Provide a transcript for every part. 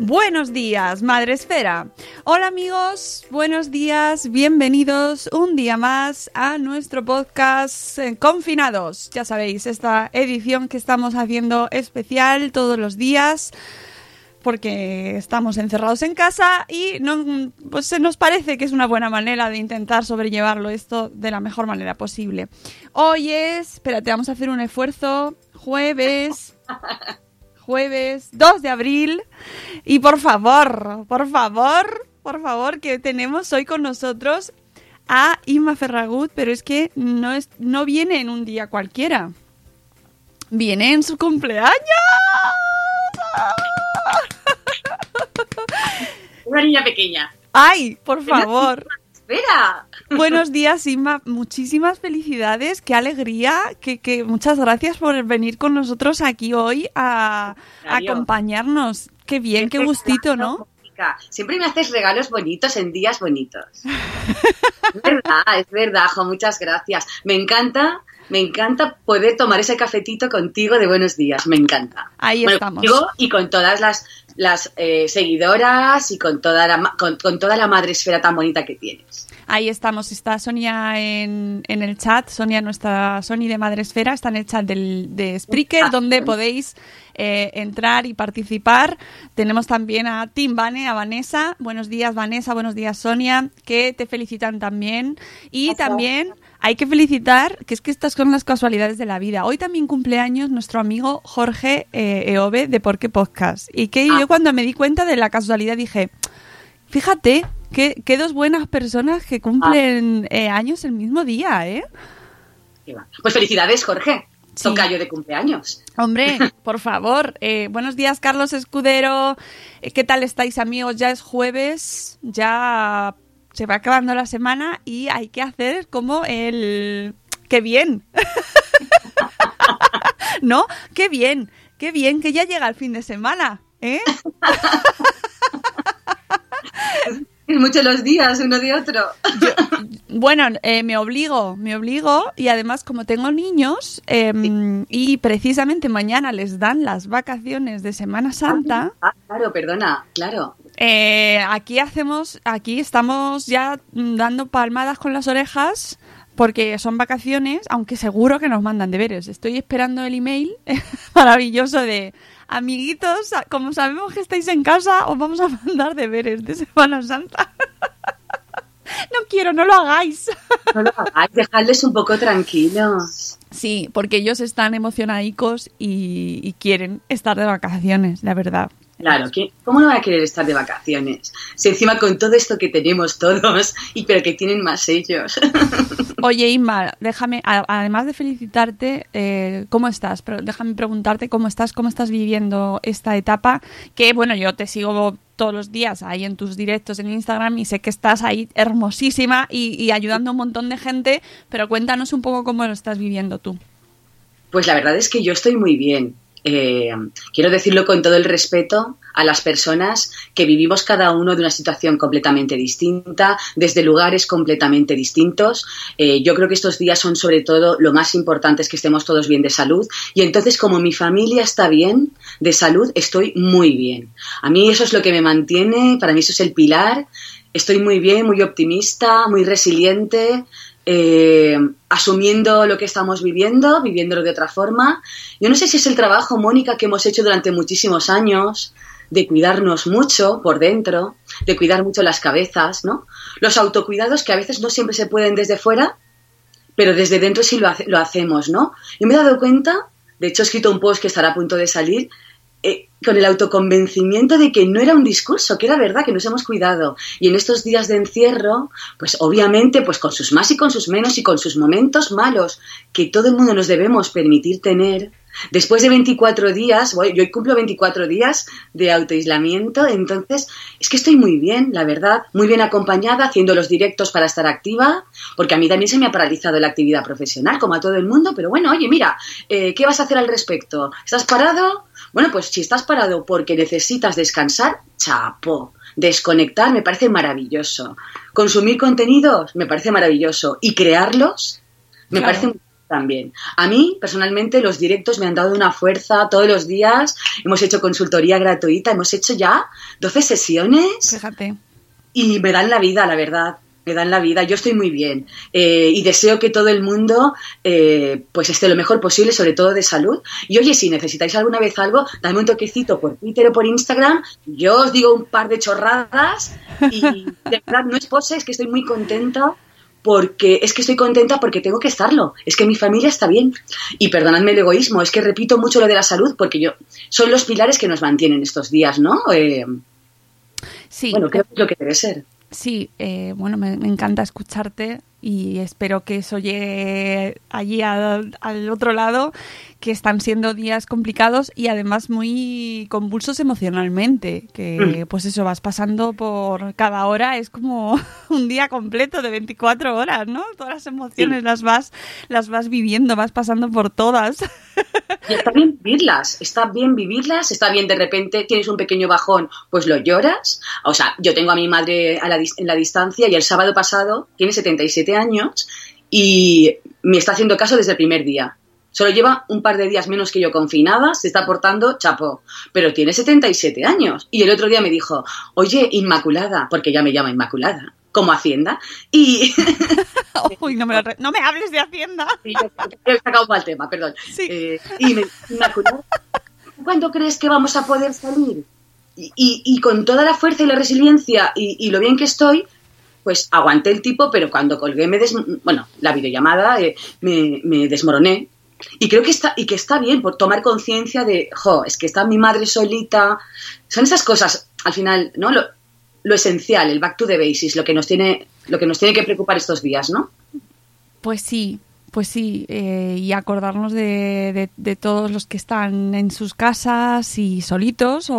Buenos días, Madre Esfera. Hola amigos, buenos días, bienvenidos un día más a nuestro podcast eh, Confinados. Ya sabéis, esta edición que estamos haciendo especial todos los días porque estamos encerrados en casa y no, pues se nos parece que es una buena manera de intentar sobrellevarlo esto de la mejor manera posible. Hoy es, espérate, vamos a hacer un esfuerzo, jueves jueves 2 de abril. Y por favor, por favor, por favor, que tenemos hoy con nosotros a Inma Ferragut, pero es que no, es, no viene en un día cualquiera. Viene en su cumpleaños. Una niña pequeña. Ay, por favor. Espera. Buenos días, Inma. Muchísimas felicidades. Qué alegría. Que, que muchas gracias por venir con nosotros aquí hoy a, a acompañarnos. Qué bien, qué gustito, ¿no? Siempre me haces regalos bonitos en días bonitos. es verdad, es verdad, Jo, muchas gracias. Me encanta, me encanta poder tomar ese cafetito contigo de buenos días, me encanta. Ahí Bueno, estamos. y con todas las, las eh, seguidoras y con toda, la, con, con toda la madresfera tan bonita que tienes. Ahí estamos, está Sonia en, en el chat, Sonia, nuestra Sony de Madresfera, está en el chat del, de Spreaker, donde podéis eh, entrar y participar. Tenemos también a Tim Vane, a Vanessa. Buenos días, Vanessa, buenos días, Sonia, que te felicitan también. Y también hay que felicitar, que es que estas son las casualidades de la vida. Hoy también cumpleaños nuestro amigo Jorge eh, Eove de Porque Podcast. Y que yo cuando me di cuenta de la casualidad dije, Fíjate, qué, qué dos buenas personas que cumplen eh, años el mismo día, ¿eh? Pues felicidades, Jorge. Tocayo de cumpleaños. Hombre, por favor. eh, buenos días, Carlos Escudero. Eh, ¿Qué tal estáis, amigos? Ya es jueves, ya se va acabando la semana y hay que hacer como el... ¡Qué bien! ¿No? ¡Qué bien! ¡Qué bien! Que ya llega el fin de semana, ¿eh? Es mucho los días uno de otro. Bueno, eh, me obligo, me obligo y además como tengo niños em, y precisamente mañana les dan las vacaciones de Semana Santa, Ah, claro, perdona, claro. eh, aquí hacemos, aquí estamos ya dando palmadas con las orejas porque son vacaciones, aunque seguro que nos mandan deberes. Estoy esperando el email maravilloso de amiguitos, como sabemos que estáis en casa, os vamos a mandar deberes de Semana Santa. No quiero, no lo hagáis. No lo hagáis, dejadles un poco tranquilos. Sí, porque ellos están emocionadicos y, y quieren estar de vacaciones, la verdad. Claro, ¿qué- ¿cómo no va a querer estar de vacaciones? Si encima con todo esto que tenemos todos, y pero que tienen más ellos. Oye, Inma, déjame, además de felicitarte, eh, ¿cómo estás? Pero déjame preguntarte cómo estás, cómo estás viviendo esta etapa, que bueno, yo te sigo todos los días ahí en tus directos en Instagram y sé que estás ahí hermosísima y, y ayudando a un montón de gente, pero cuéntanos un poco cómo lo estás viviendo tú. Pues la verdad es que yo estoy muy bien. Eh, quiero decirlo con todo el respeto a las personas que vivimos cada uno de una situación completamente distinta, desde lugares completamente distintos. Eh, yo creo que estos días son sobre todo lo más importante es que estemos todos bien de salud y entonces como mi familia está bien de salud, estoy muy bien. A mí eso es lo que me mantiene, para mí eso es el pilar. Estoy muy bien, muy optimista, muy resiliente, eh, asumiendo lo que estamos viviendo, viviéndolo de otra forma. Yo no sé si es el trabajo, Mónica, que hemos hecho durante muchísimos años, de cuidarnos mucho por dentro, de cuidar mucho las cabezas, ¿no? Los autocuidados que a veces no siempre se pueden desde fuera, pero desde dentro sí lo, lo hacemos, ¿no? Yo me he dado cuenta, de hecho he escrito un post que estará a punto de salir, eh, con el autoconvencimiento de que no era un discurso, que era verdad, que nos hemos cuidado. Y en estos días de encierro, pues obviamente, pues con sus más y con sus menos y con sus momentos malos, que todo el mundo nos debemos permitir tener, después de 24 días, voy- yo cumplo 24 días de autoaislamiento, entonces es que estoy muy bien, la verdad, muy bien acompañada, haciendo los directos para estar activa, porque a mí también se me ha paralizado la actividad profesional, como a todo el mundo, pero bueno, oye, mira, eh, ¿qué vas a hacer al respecto? ¿Estás parado? Bueno, pues si estás parado porque necesitas descansar, chapo. Desconectar me parece maravilloso. Consumir contenidos me parece maravilloso. Y crearlos me Claro. parece también. A mí, personalmente, los directos me han dado una fuerza todos los días. Hemos hecho consultoría gratuita, hemos hecho ya 12 sesiones Fíjate. y me dan la vida, la verdad. Me dan la vida. Yo estoy muy bien Eh, y deseo que todo el mundo eh, pues esté lo mejor posible, sobre todo de salud. Y oye, si necesitáis alguna vez algo, dame un toquecito por Twitter o por Instagram. Yo os digo un par de chorradas y de verdad no es pose, es que estoy muy contenta porque es que estoy contenta porque tengo que estarlo. Es que mi familia está bien. Y perdonadme el egoísmo, es que repito mucho lo de la salud porque yo son los pilares que nos mantienen estos días, ¿no? Eh, Sí, bueno, creo que es lo que debe ser. Sí, eh, bueno, me, me encanta escucharte y espero que eso llegue allí al, al otro lado, que están siendo días complicados y además muy convulsos emocionalmente, que pues eso, vas pasando por cada hora, es como un día completo de 24 horas, ¿no? Todas las emociones Sí. las vas las vas viviendo, vas pasando por todas. Y está bien vivirlas, está bien vivirlas, está bien de repente tienes un pequeño bajón, pues lo lloras. O sea, yo tengo a mi madre a la en la distancia y el sábado pasado tiene 77 años y me está haciendo caso desde el primer día. Solo lleva un par de días menos que yo confinada, se está portando chapo, pero tiene 77 años. Y el otro día me dijo, oye, Inmaculada, porque ya me llama Inmaculada, como Hacienda, y Uy, no me, no me hables de Hacienda. Sí, he sacado mal tema, perdón. Sí. Eh, y me Inmaculada, ¿cuándo crees que vamos a poder salir? Y, y- y con toda la fuerza y la resiliencia y, y lo bien que estoy, pues aguanté el tipo, pero cuando colgué, me des, bueno, la videollamada, eh, me, me desmoroné. Y creo que está, y que está bien por tomar conciencia de, jo, es que está mi madre solita. Son esas cosas, al final, ¿no? Lo, lo esencial, el back to the basics, lo que nos tiene, lo que nos tiene que preocupar estos días, ¿no? Pues sí, pues sí, eh, y acordarnos de, de- de todos los que están en sus casas y solitos o,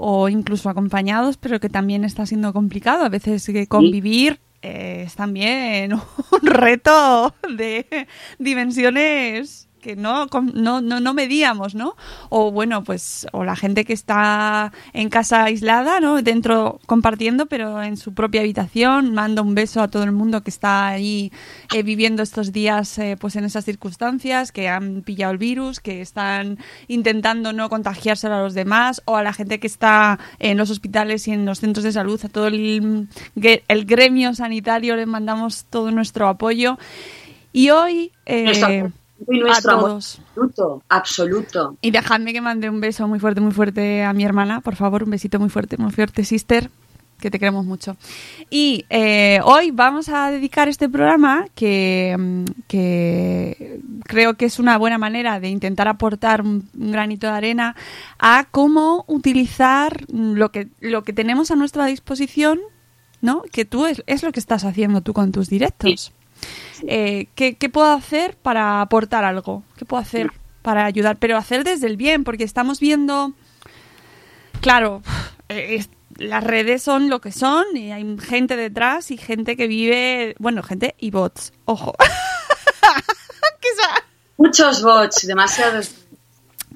o incluso acompañados, pero que también está siendo complicado. A veces que convivir eh, es también un reto de dimensiones no, no, no, no medíamos, ¿no? O bueno, pues, o la gente que está en casa aislada, ¿no? Dentro compartiendo, pero en su propia habitación. Mando un beso a todo el mundo que está ahí eh, viviendo estos días, eh, pues en esas circunstancias, que han pillado el virus, que están intentando no contagiárselo a los demás, o a la gente que está en los hospitales y en los centros de salud, a todo el, el gremio sanitario, le mandamos todo nuestro apoyo. Y hoy... eh, y nuestro a amor todos. absoluto, absoluto. Y dejadme que mande un beso muy fuerte, muy fuerte a mi hermana, por favor, un besito muy fuerte, muy fuerte, sister. que te queremos mucho. Y eh, hoy vamos a dedicar este programa que, mm, que creo que es una buena manera de intentar aportar un, un granito de arena a cómo utilizar lo que, lo que tenemos a nuestra disposición, ¿no? Que tú es, es lo que estás haciendo tú con tus directos. Eh, ¿qué, qué puedo hacer para aportar algo? ¿Qué puedo hacer para ayudar? Pero hacer desde el bien, porque estamos viendo, claro, eh, es- las redes son lo que son y hay gente detrás y gente que vive, bueno, gente y bots, ojo. Muchos bots, demasiados.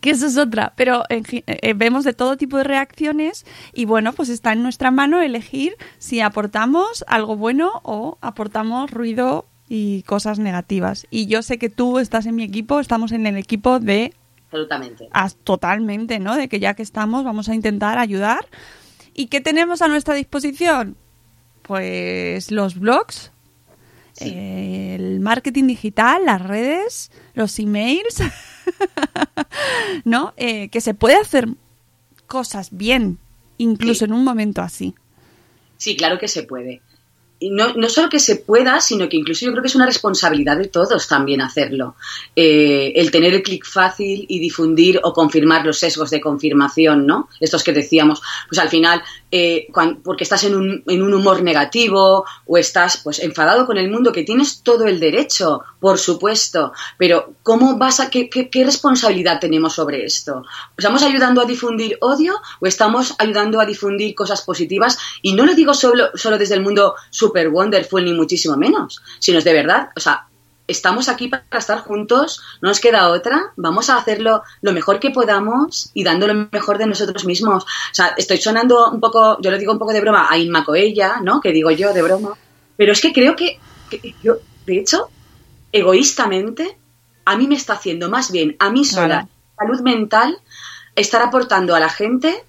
que eso es otra, pero eh, vemos de todo tipo de reacciones y bueno, pues está en nuestra mano elegir si aportamos algo bueno o aportamos ruido y cosas negativas. Y yo sé que tú estás en mi equipo, estamos en el equipo de Absolutamente. as- totalmente, ¿no? De que ya que estamos vamos a intentar ayudar. ¿Y qué tenemos a nuestra disposición? Pues los blogs, eh, el marketing digital, las redes, los emails, ¿no? Eh, que se puede hacer cosas bien, incluso en un momento así. Sí, claro que se puede. No, no solo que se pueda, sino que incluso yo creo que es una responsabilidad de todos también hacerlo. Eh, el tener el clic fácil y difundir o confirmar los sesgos de confirmación, ¿no? Estos que decíamos, pues al final, eh, porque estás en un, en un humor negativo o estás pues enfadado con el mundo, que tienes todo el derecho, por supuesto, pero ¿cómo vas a, qué, qué- qué responsabilidad tenemos sobre esto? ¿Estamos ayudando a difundir odio o estamos ayudando a difundir cosas positivas? Y no lo digo solo, solo desde el mundo super wonderful ni muchísimo menos, sino es de verdad, o sea, estamos aquí para estar juntos, no nos queda otra, vamos a hacerlo lo mejor que podamos y dando lo mejor de nosotros mismos. O sea, estoy sonando un poco, yo lo digo un poco de broma, a Inma Coella, ¿no? Que digo yo de broma, pero es que creo que, que yo, de hecho, egoístamente, a mí me está haciendo más bien, a mí sola, salud mental, estar aportando a la gente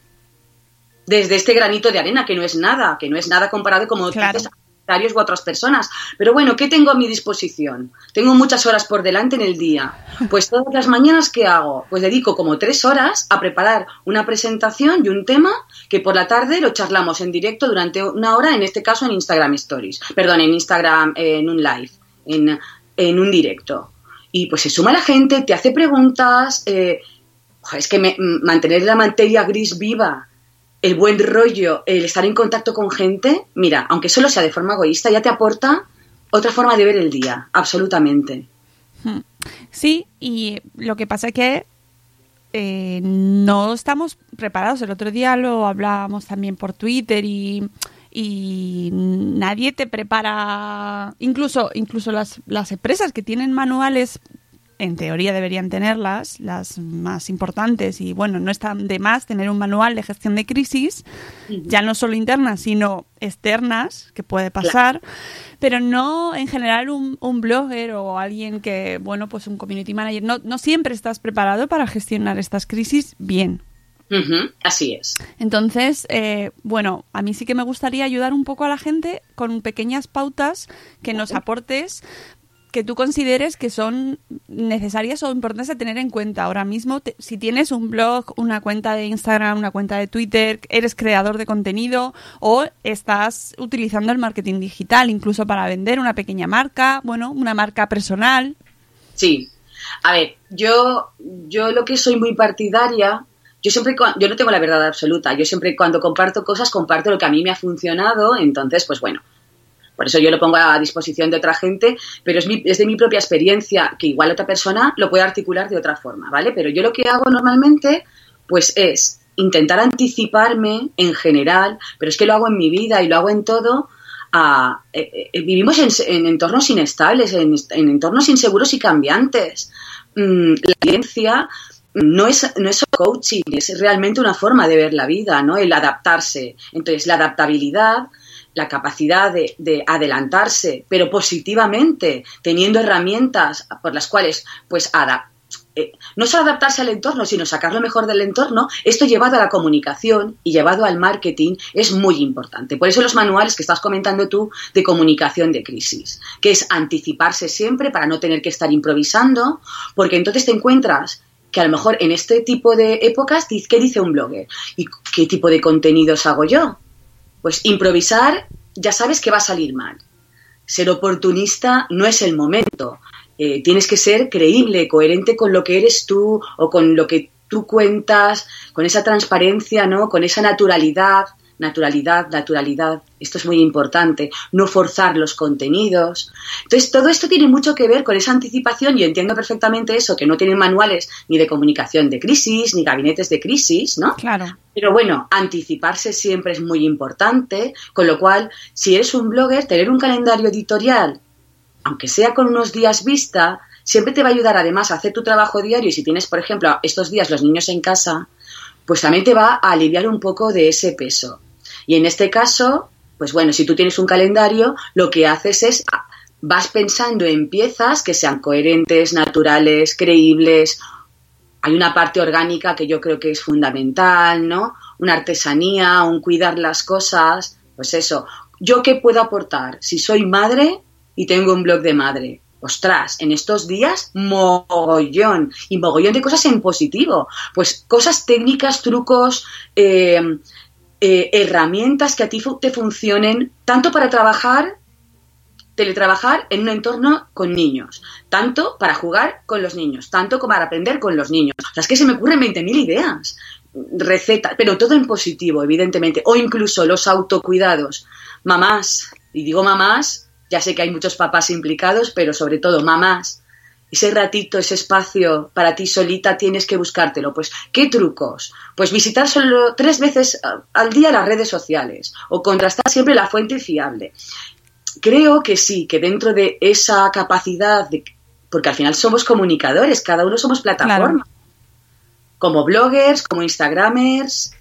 desde este granito de arena, que no es nada, que no es nada comparado como Claro. dices, u otras personas. Pero bueno, ¿qué tengo a mi disposición? Tengo muchas horas por delante en el día. Pues todas las mañanas, ¿qué hago? Pues dedico como tres horas a preparar una presentación de un tema que por la tarde lo charlamos en directo durante una hora, en este caso en Instagram Stories. Perdón, en Instagram, en un live, en, en un directo. Y pues se suma la gente, te hace preguntas. eh, es que me- mantener la materia gris viva el buen rollo, el estar en contacto con gente, mira, aunque solo sea de forma egoísta, ya te aporta otra forma de ver el día, absolutamente. Hmm. Sí, y lo que pasa es que eh, no estamos preparados. El otro día lo hablábamos también por Twitter y, y nadie te prepara, incluso, incluso las, las empresas que tienen manuales, en teoría deberían tenerlas, las más importantes, y bueno, no están de más tener un manual de gestión de crisis, ya no solo internas, sino externas, que puede pasar, pero no en general un, un blogger o alguien que, bueno, pues un community manager, no, no siempre estás preparado para gestionar estas crisis bien. Así es. Entonces, eh, bueno, a mí sí que me gustaría ayudar un poco a la gente con pequeñas pautas que nos aportes que tú consideres que son necesarias o importantes a tener en cuenta. Ahora mismo, te- si tienes un blog, una cuenta de Instagram, una cuenta de Twitter, eres creador de contenido o estás utilizando el marketing digital incluso para vender una pequeña marca, bueno, una marca personal. Sí. A ver, yo, yo lo que soy muy partidaria, yo siempre, yo no tengo la verdad absoluta, yo siempre cuando comparto cosas comparto lo que a mí me ha funcionado, entonces, pues bueno, por eso yo lo pongo a disposición de otra gente, pero es, mi- es de mi propia experiencia, que igual otra persona lo puede articular de otra forma, ¿vale? Pero yo lo que hago normalmente, pues es intentar anticiparme en general, pero es que lo hago en mi vida y lo hago en todo, eh, eh, vivimos en, en entornos inestables, en, en entornos inseguros y cambiantes. Mm, la ciencia no es, no es coaching, es realmente una forma de ver la vida, ¿no? El adaptarse. Entonces, la adaptabilidad, la capacidad de, de adelantarse, pero positivamente, teniendo herramientas por las cuales, pues, ada- eh, no solo adaptarse al entorno, sino sacar lo mejor del entorno, esto llevado a la comunicación y llevado al marketing es muy importante. Por eso los manuales que estás comentando tú de comunicación de crisis, que es anticiparse siempre para no tener que estar improvisando, porque entonces te encuentras que a lo mejor en este tipo de épocas, ¿qué dice un blogger? ¿Y qué tipo de contenidos hago yo? Pues improvisar ya sabes que va a salir mal. Ser oportunista no es el momento. Eh, tienes que ser creíble, coherente con lo que eres tú o con lo que tú cuentas, con esa transparencia, ¿no? Con esa naturalidad, naturalidad, naturalidad. Esto es muy importante. No forzar los contenidos. Entonces, todo esto tiene mucho que ver con esa anticipación y entiendo perfectamente eso, que no tienen manuales ni de comunicación de crisis, ni gabinetes de crisis, ¿no? Claro. Pero bueno, anticiparse siempre es muy importante, con lo cual, si eres un blogger, tener un calendario editorial, aunque sea con unos días vista, siempre te va a ayudar además a hacer tu trabajo diario y si tienes, por ejemplo, estos días los niños en casa, pues también te va a aliviar un poco de ese peso. Y en este caso, pues bueno, si tú tienes un calendario, lo que haces es ah, vas pensando en piezas que sean coherentes, naturales, creíbles. Hay una parte orgánica que yo creo que es fundamental, ¿no? Una artesanía, un cuidar las cosas, pues eso. ¿Yo qué puedo aportar? Si soy madre y tengo un blog de madre, ostras, en estos días mogollón y mogollón de cosas en positivo. Pues cosas técnicas, trucos, eh, eh, herramientas que a ti te funcionen tanto para trabajar, teletrabajar en un entorno con niños, tanto para jugar con los niños, tanto como para aprender con los niños. O sea, es que se me ocurren 20.000 ideas, recetas, pero todo en positivo, evidentemente, o incluso los autocuidados. Mamás, y digo mamás ya sé que hay muchos papás implicados, pero sobre todo mamás. Ese ratito, ese espacio para ti solita tienes que buscártelo. Pues, ¿qué trucos? Pues visitar solo tres veces al día las redes sociales o contrastar siempre la fuente fiable. Creo que sí, que dentro de esa capacidad, de, porque al final somos comunicadores, cada uno somos plataforma. Como bloggers, como instagramers,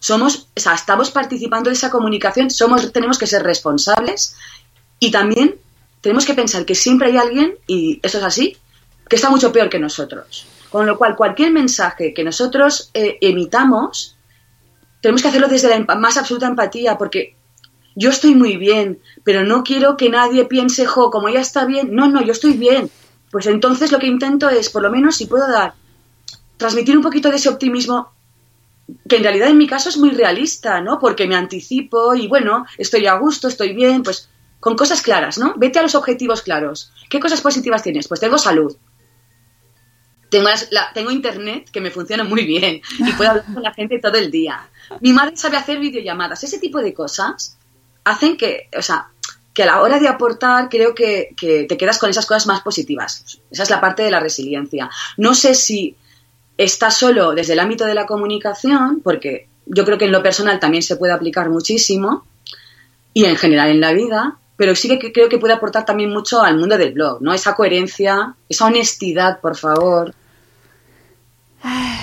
somos, o sea, estamos participando de esa comunicación, somos, tenemos que ser responsables y también tenemos que pensar que siempre hay alguien, y eso es así, que está mucho peor que nosotros. Con lo cual, cualquier mensaje que nosotros eh, emitamos, tenemos que hacerlo desde la más absoluta empatía, porque yo estoy muy bien, pero no quiero que nadie piense, jo, como ya está bien, no, no, yo estoy bien. Pues entonces lo que intento es, por lo menos, si puedo dar, transmitir un poquito de ese optimismo, que en realidad en mi caso es muy realista, ¿no? Porque me anticipo y bueno, estoy a gusto, estoy bien, pues con cosas claras, ¿no? Vete a los objetivos claros. ¿Qué cosas positivas tienes? Pues tengo salud. Tengo, tengo internet que me funciona muy bien y puedo hablar con la gente todo el día. Mi madre sabe hacer videollamadas. Ese tipo de cosas hacen que, o sea, que a la hora de aportar creo que, que te quedas con esas cosas más positivas. Esa es la parte de la resiliencia. No sé si está solo desde el ámbito de la comunicación, porque yo creo que en lo personal también se puede aplicar muchísimo, y en general en la vida, pero sí que creo que puede aportar también mucho al mundo del blog, ¿no? Esa coherencia, esa honestidad, por favor.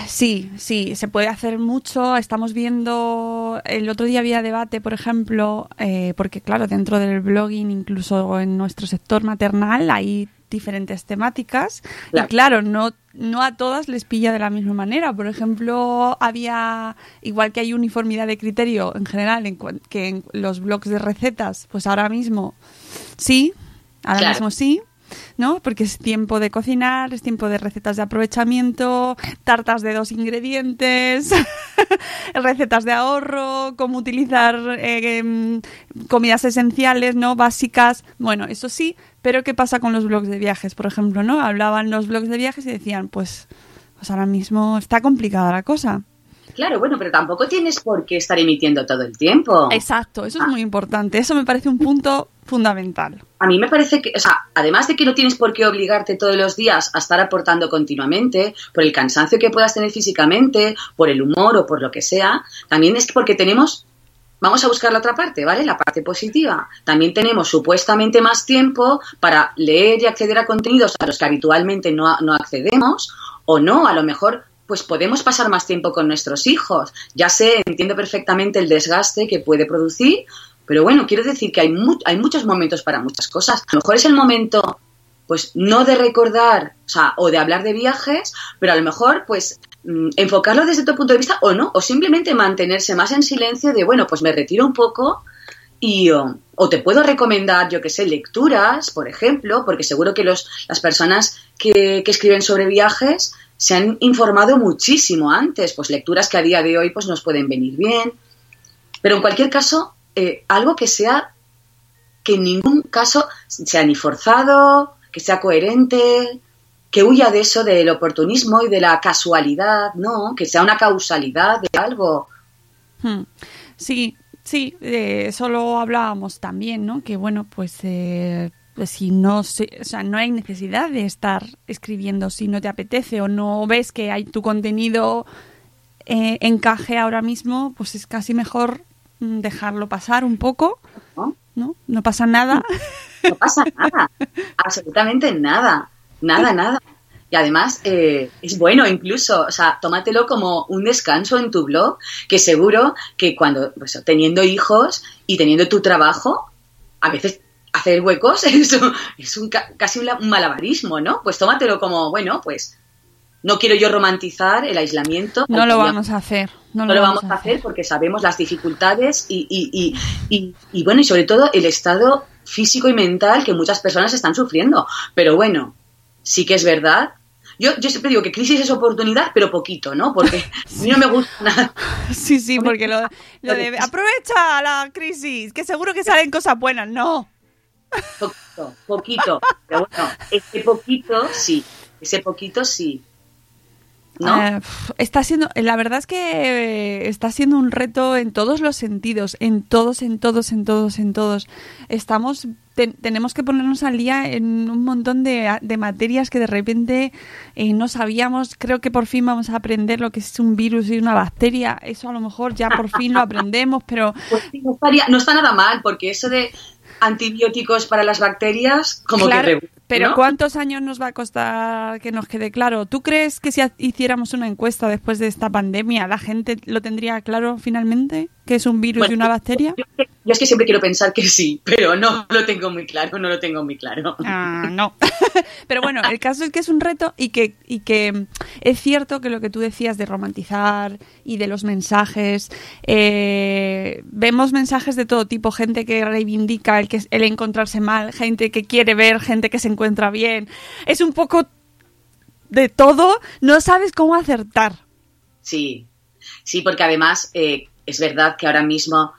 Sí, sí, se puede hacer mucho. Estamos viendo, el otro día había debate, por ejemplo, eh, porque claro, dentro del blogging, incluso en nuestro sector maternal, hay diferentes temáticas. Y claro, no, no a todas les pilla de la misma manera. Por ejemplo, había, igual que hay uniformidad de criterio en general, en que en los blogs de recetas, pues ahora mismo sí, ahora mismo sí, ¿no? Porque es tiempo de cocinar, es tiempo de recetas de aprovechamiento, tartas de dos ingredientes, recetas de ahorro, cómo utilizar eh, em, comidas esenciales, ¿no? Básicas. Bueno, eso sí, pero ¿qué pasa con los blogs de viajes, por ejemplo, ¿no? Hablaban los blogs de viajes y decían, pues, pues ahora mismo está complicada la cosa. Claro, bueno, pero tampoco tienes por qué estar emitiendo todo el tiempo. Exacto, eso es muy importante. Eso me parece un punto fundamental. A mí me parece que, o sea, además de que no tienes por qué obligarte todos los días a estar aportando continuamente, por el cansancio que puedas tener físicamente, por el humor o por lo que sea, también es porque tenemos Vamos a buscar la otra parte, ¿vale? La parte positiva. También tenemos supuestamente más tiempo para leer y acceder a contenidos a los que habitualmente no, no accedemos o no, a lo mejor pues podemos pasar más tiempo con nuestros hijos. Ya sé, entiendo perfectamente el desgaste que puede producir, pero bueno, quiero decir que hay, hay muchos momentos para muchas cosas. A lo mejor es el momento, pues no de recordar, o sea, o de hablar de viajes, pero a lo mejor, pues Mm, enfocarlo desde tu punto de vista o no, o simplemente mantenerse más en silencio de, bueno, pues me retiro un poco y o, te puedo recomendar, yo que sé, lecturas, por ejemplo, porque seguro que los, las personas que, escriben sobre viajes se han informado muchísimo antes, pues lecturas que a día de hoy pues nos pueden venir bien. Pero en cualquier caso, eh, algo que sea, que en ningún caso sea ni forzado, que sea coherente, que huya de eso del oportunismo y de la casualidad, no, que sea una causalidad de algo. Hmm. Sí, sí, eh, eso lo hablábamos también, ¿no? Que bueno, pues, eh, pues si no, se, o sea, no hay necesidad de estar escribiendo si no te apetece o no ves que hay tu contenido eh, encaje ahora mismo, pues es casi mejor mm, dejarlo pasar un poco, ¿no? No pasa nada. No pasa nada, absolutamente nada, nada, nada. Y además eh, es bueno incluso, o sea, tómatelo como un descanso en tu blog, que seguro que cuando, pues, teniendo hijos y teniendo tu trabajo, a veces hacer huecos es, es un, casi un malabarismo, ¿no? Pues tómatelo como, bueno, pues no quiero yo romantizar el aislamiento. No lo vamos a hacer. No, lo, vamos, a hacer. porque sabemos las dificultades y, y, y, y, bueno, y sobre todo el estado físico y mental que muchas personas están sufriendo. Pero bueno, sí que es verdad. Yo, yo siempre digo que crisis es oportunidad, pero poquito, ¿no? Porque a mí no me gusta nada. Sí, sí, porque lo, lo de aprovecha la crisis, que seguro que salen cosas buenas, no. Poquito, poquito. Pero bueno, ese poquito sí, ese poquito sí. Eh, está siendo, la verdad es que eh, está siendo un reto en todos los sentidos, en todos, en todos, en todos, en todos. Estamos, tenemos que ponernos al día en un montón de, materias que de repente eh, no sabíamos. Creo que por fin vamos a aprender lo que es un virus y una bacteria. Eso a lo mejor ya por fin lo aprendemos, pero pues no está nada mal, porque eso de antibióticos para las bacterias, como que pero ¿cuántos años nos va a costar que nos quede claro? ¿Tú crees que si hiciéramos una encuesta después de esta pandemia, la gente lo tendría claro finalmente? ¿Que es un virus y una bacteria? Yo, es que siempre quiero pensar que sí, pero no lo tengo muy claro, no lo tengo muy claro. Ah, no. pero bueno, el caso es que es un reto y que, y que es cierto que lo que tú decías de romantizar y de los mensajes, eh, vemos mensajes de todo tipo, gente que reivindica el, que, el encontrarse mal, gente que quiere ver, gente que se encuentra bien. Es un poco de todo, no sabes cómo acertar. Sí, sí, porque además eh, es verdad que ahora mismo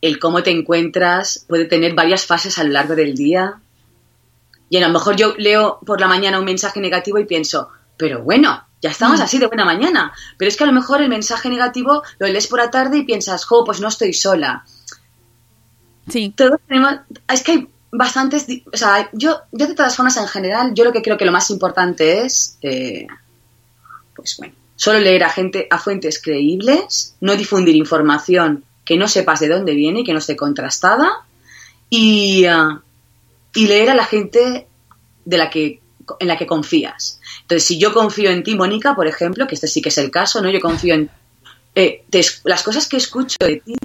el cómo te encuentras puede tener varias fases a lo largo del día. Y a lo mejor yo leo por la mañana un mensaje negativo y pienso, pero bueno, ya estamos mm. así de buena mañana. Pero es que a lo mejor el mensaje negativo lo lees por la tarde y piensas, jo, pues no estoy sola. Sí. Todos tenemos, es que hay bastantes, o sea, yo, yo de todas formas en general, yo lo que creo que lo más importante es, eh, pues bueno, solo leer a gente, a fuentes creíbles, no difundir información que no sepas de dónde viene y que no esté contrastada, y, ah, y leer a la gente de la que, en la que confías. Entonces, si yo confío en ti, Mónica, por ejemplo, que este sí que es el caso, ¿no? Yo confío en eh, las cosas que escucho de ti,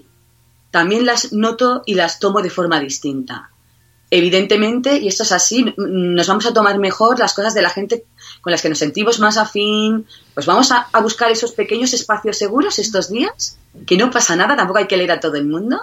también las noto y las tomo de forma distinta evidentemente, y esto es así, nos vamos a tomar mejor las cosas de la gente con las que nos sentimos más afín, pues vamos a, buscar esos pequeños espacios seguros estos días, que no pasa nada, tampoco hay que leer a todo el mundo.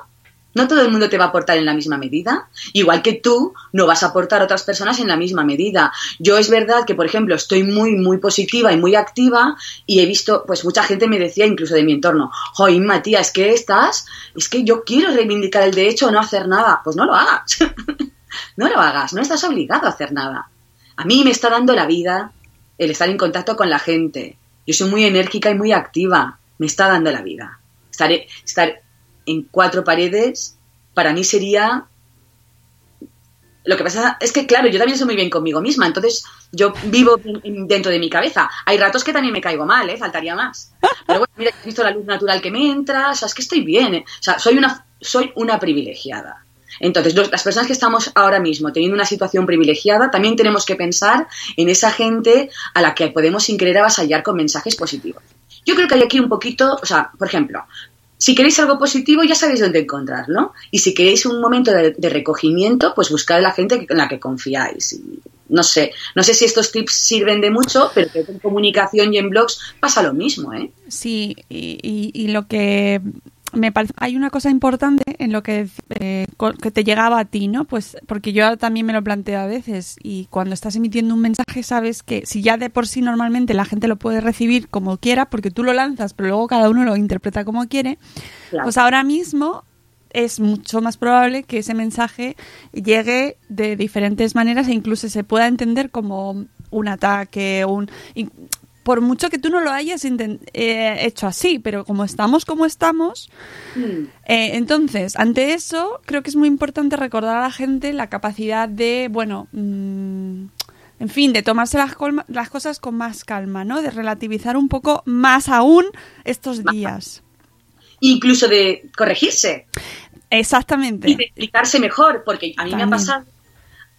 No todo el mundo te va a aportar en la misma medida, igual que tú no vas a aportar a otras personas en la misma medida. Yo es verdad que, por ejemplo, estoy muy, muy positiva y muy activa y he visto, pues mucha gente me decía, incluso de mi entorno, joder, Matías, es que estás, es que yo quiero reivindicar el derecho o no hacer nada. Pues no lo hagas. no lo hagas, no estás obligado a hacer nada. A mí me está dando la vida el estar en contacto con la gente. Yo soy muy enérgica y muy activa. Me está dando la vida. Estar, estar en cuatro paredes para mí sería... Lo que pasa es que, claro, yo también soy muy bien conmigo misma, entonces yo vivo dentro de mi cabeza. Hay ratos que también me caigo mal, ¿eh? Faltaría más. Pero bueno, mira, he visto la luz natural que me entra, o sea, es que estoy bien. ¿eh? O sea, soy una, soy una privilegiada. Entonces, las personas que estamos ahora mismo teniendo una situación privilegiada, también tenemos que pensar en esa gente a la que podemos sin querer avasallar con mensajes positivos. Yo creo que hay aquí un poquito, o sea, por ejemplo, si queréis algo positivo ya sabéis dónde encontrarlo. Y si queréis un momento de, recogimiento, pues buscad a la gente en la que confiáis. no sé, no sé si estos tips sirven de mucho, pero en comunicación y en blogs pasa lo mismo, ¿eh? Sí, y lo que me parece, hay una cosa importante en lo que, eh, que te llegaba a ti, ¿no? Pues porque yo también me lo planteo a veces y cuando estás emitiendo un mensaje sabes que si ya de por sí normalmente la gente lo puede recibir como quiera porque tú lo lanzas, pero luego cada uno lo interpreta como quiere, Claro. pues ahora mismo es mucho más probable que ese mensaje llegue de diferentes maneras e incluso se pueda entender como un ataque, un por mucho que tú no lo hayas eh, hecho así, pero como estamos como estamos, Mm. eh, entonces, ante eso, creo que es muy importante recordar a la gente la capacidad de, bueno, mm, en fin, de tomarse las, colma- las cosas con más calma, ¿no? De relativizar un poco más aún estos días. Incluso de corregirse Exactamente. y de explicarse mejor, porque a mí me ha pasado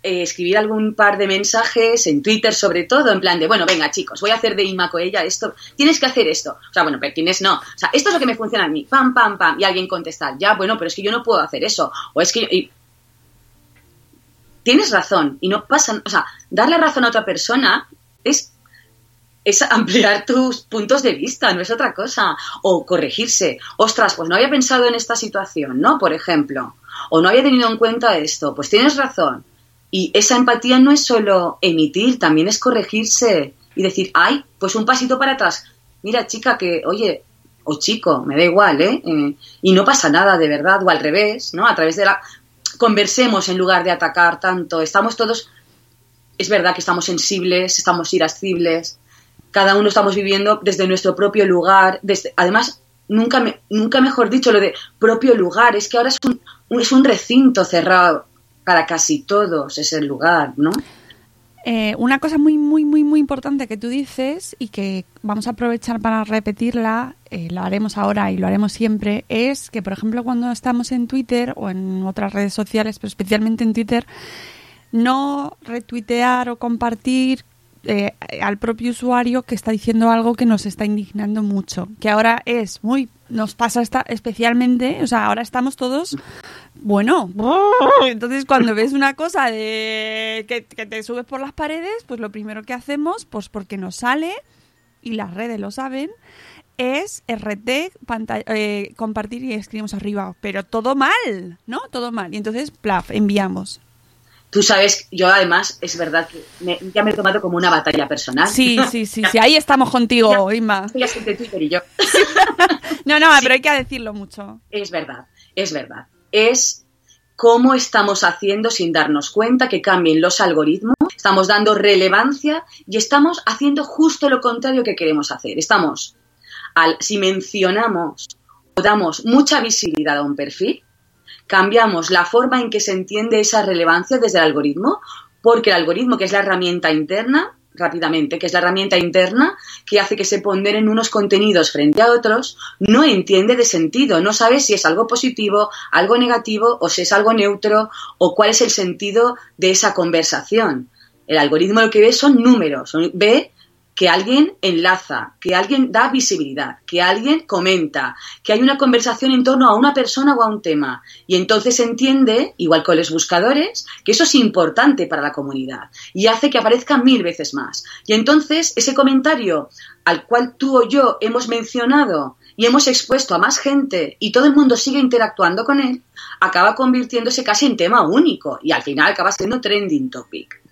eh, escribir algún par de mensajes en Twitter sobre todo, en plan de, bueno, venga chicos, voy a hacer de Ima ella esto, tienes que hacer esto. O sea, bueno, pero tienes no. O sea, esto es lo que me funciona a mí, pam, pam, pam, y alguien contestar, ya, bueno, pero es que yo no puedo hacer eso. O es que... y- tienes razón y no pasa, o sea, darle razón a otra persona es es ampliar tus puntos de vista, no es otra cosa. O corregirse. Ostras, pues no había pensado en esta situación, ¿no? Por ejemplo. O no había tenido en cuenta esto. Pues tienes razón. Y esa empatía no es solo emitir, también es corregirse y decir, ay, pues un pasito para atrás. Mira, chica, que, oye, o chico, me da igual, ¿eh? Eh, y no pasa nada de verdad, o al revés, ¿no? A través de la... Conversemos en lugar de atacar tanto. Estamos todos... Es verdad que estamos sensibles, estamos irascibles, cada uno estamos viviendo desde nuestro propio lugar. Desde, además, nunca, me, nunca mejor dicho lo de propio lugar, es que ahora es un, es un recinto cerrado para casi todos ese lugar, ¿no? Eh, una cosa muy, muy, muy, muy importante que tú dices y que vamos a aprovechar para repetirla, eh, lo haremos ahora y lo haremos siempre, es que, por ejemplo, cuando estamos en Twitter o en otras redes sociales, pero especialmente en Twitter, no retuitear o compartir eh, al propio usuario que está diciendo algo que nos está indignando mucho. Que ahora es muy. Nos pasa esta, especialmente. O sea, ahora estamos todos. Bueno, entonces cuando ves una cosa de que, que te subes por las paredes, pues lo primero que hacemos, pues porque nos sale, y las redes lo saben, es RT, pantalla, eh, compartir y escribimos arriba. Pero todo mal, ¿no? Todo mal. Y entonces, plaf, enviamos. Tú sabes, yo además, es verdad que me- ya me he tomado como una batalla personal. Sí, sí, sí, sí. Ahí estamos contigo, Inma. Ya sé de Twitter y yo. No, no, pero hay que decirlo mucho. Es verdad, es verdad. Es cómo estamos haciendo sin darnos cuenta que cambien los algoritmos, estamos dando relevancia y estamos haciendo justo lo contrario que queremos hacer. Estamos, al, si mencionamos o damos mucha visibilidad a un perfil, cambiamos la forma en que se entiende esa relevancia desde el algoritmo, porque el algoritmo, que es la herramienta interna, rápidamente, que es la herramienta interna que hace que se ponderen unos contenidos frente a otros, no entiende de sentido, no sabe si es algo positivo, algo negativo o si es algo neutro o cuál es el sentido de esa conversación. El algoritmo lo que ve son números, ve que alguien enlaza, que alguien da visibilidad, que alguien comenta, que hay una conversación en torno a una persona o a un tema. Y entonces entiende, igual con los buscadores, que eso es importante para la comunidad y hace que aparezca mil veces más. Y entonces ese comentario al cual tú o yo hemos mencionado y hemos expuesto a más gente y todo el mundo sigue interactuando con él, acaba convirtiéndose casi en tema único y al final acaba siendo trending topic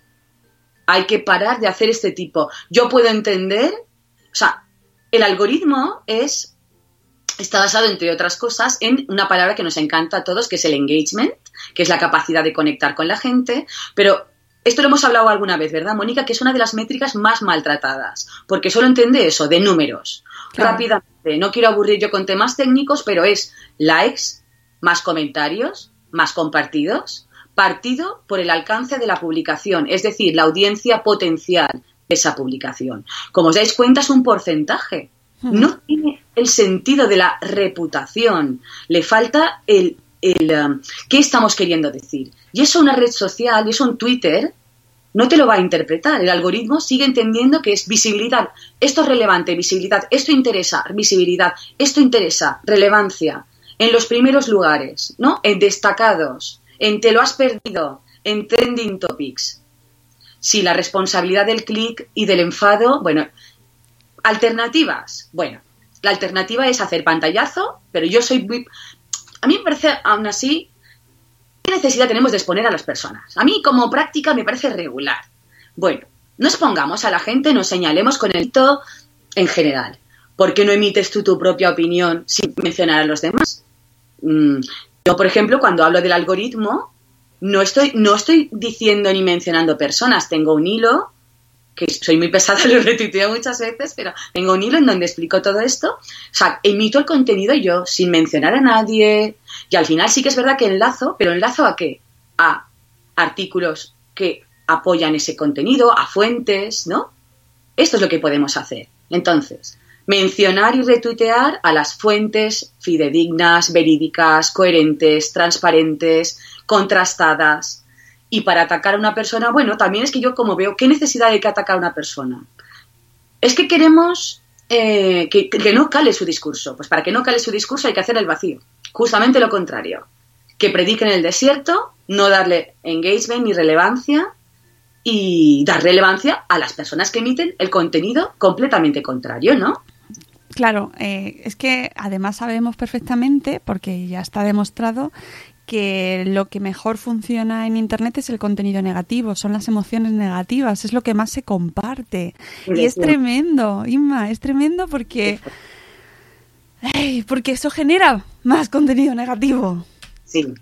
hay que parar de hacer este tipo. Yo puedo entender, o sea, el algoritmo es está basado entre otras cosas en una palabra que nos encanta a todos, que es el engagement, que es la capacidad de conectar con la gente, pero esto lo hemos hablado alguna vez, ¿verdad, Mónica? Que es una de las métricas más maltratadas, porque solo entiende eso, de números. Claro. Rápidamente, no quiero aburrir yo con temas técnicos, pero es likes, más comentarios, más compartidos, partido por el alcance de la publicación, es decir, la audiencia potencial de esa publicación. Como os dais cuenta, es un porcentaje. No tiene el sentido de la reputación. Le falta el, el um, qué estamos queriendo decir. Y eso una red social, y eso un Twitter, no te lo va a interpretar. El algoritmo sigue entendiendo que es visibilidad. Esto es relevante, visibilidad. Esto interesa, visibilidad. Esto interesa, relevancia. En los primeros lugares, ¿no? En destacados, en te lo has perdido, en trending topics. Sí, la responsabilidad del clic y del enfado, bueno, alternativas. Bueno, la alternativa es hacer pantallazo, pero yo soy. A mí me parece, aún así, ¿qué necesidad tenemos de exponer a las personas? A mí como práctica me parece regular. Bueno, no expongamos a la gente, nos señalemos con el hito en general. ¿Por qué no emites tú tu propia opinión sin mencionar a los demás? Yo, por ejemplo, cuando hablo del algoritmo, no estoy, no estoy diciendo ni mencionando personas. Tengo un hilo, que soy muy pesada, lo retuiteo muchas veces, pero tengo un hilo en donde explico todo esto. O sea, emito el contenido yo, sin mencionar a nadie. Y al final sí que es verdad que enlazo, pero enlazo a qué? A artículos que apoyan ese contenido, a fuentes, ¿no? Esto es lo que podemos hacer. Entonces, mencionar y retuitear a las fuentes fidedignas, verídicas, coherentes, transparentes, contrastadas. Y para atacar a una persona, bueno, también es que yo como veo, ¿qué necesidad hay que atacar a una persona? Es que queremos eh, que, no cale su discurso. Pues para que no cale su discurso hay que hacer el vacío. Justamente lo contrario. Que prediquen el desierto, no darle engagement ni relevancia y dar relevancia a las personas que emiten el contenido completamente contrario, ¿no? Claro, eh, es que además sabemos perfectamente, porque ya está demostrado, que lo que mejor funciona en Internet es el contenido negativo, son las emociones negativas, es lo que más se comparte. Y es tremendo, Inma, es tremendo porque, ay, porque eso genera más contenido negativo. Sí.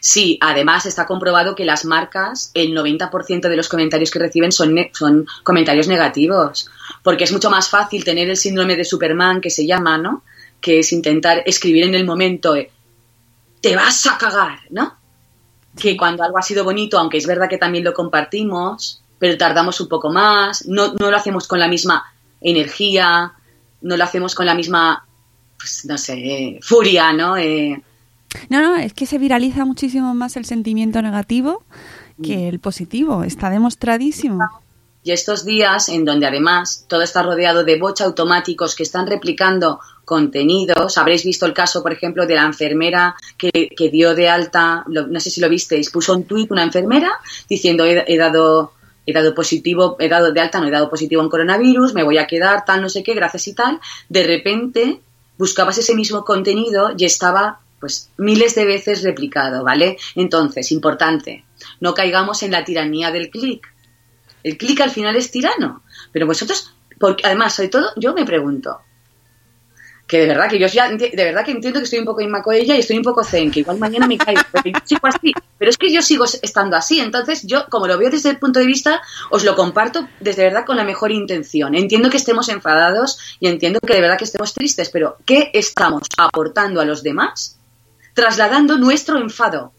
Sí, además está comprobado que las marcas, el 90% de los comentarios que reciben son, son comentarios negativos, porque es mucho más fácil tener el síndrome de Superman que se llama, ¿no? Que es intentar escribir en el momento, eh, te vas a cagar, ¿no? Que cuando algo ha sido bonito, aunque es verdad que también lo compartimos, pero tardamos un poco más, no, no lo hacemos con la misma energía, no lo hacemos con la misma, pues no sé, eh, furia, ¿no? Eh, no, no, es que se viraliza muchísimo más el sentimiento negativo que el positivo, está demostradísimo. Y estos días en donde además todo está rodeado de bots automáticos que están replicando contenidos, habréis visto el caso, por ejemplo, de la enfermera que, que dio de alta, no sé si lo visteis, puso un tuit una enfermera diciendo he, he dado he dado positivo, he dado de alta, no he dado positivo en coronavirus, me voy a quedar, tal, no sé qué, gracias y tal. De repente buscabas ese mismo contenido y estaba pues miles de veces replicado, ¿vale? Entonces, importante, no caigamos en la tiranía del clic. El clic al final es tirano, pero vosotros, porque además, sobre todo, yo me pregunto, que de verdad que yo ya de verdad que entiendo que estoy un poco inmacoella y estoy un poco zen, que igual mañana me caigo, pero yo sigo así, pero es que yo sigo estando así, entonces yo como lo veo desde el punto de vista os lo comparto desde verdad con la mejor intención. Entiendo que estemos enfadados y entiendo que de verdad que estemos tristes, pero ¿qué estamos aportando a los demás trasladando nuestro enfado.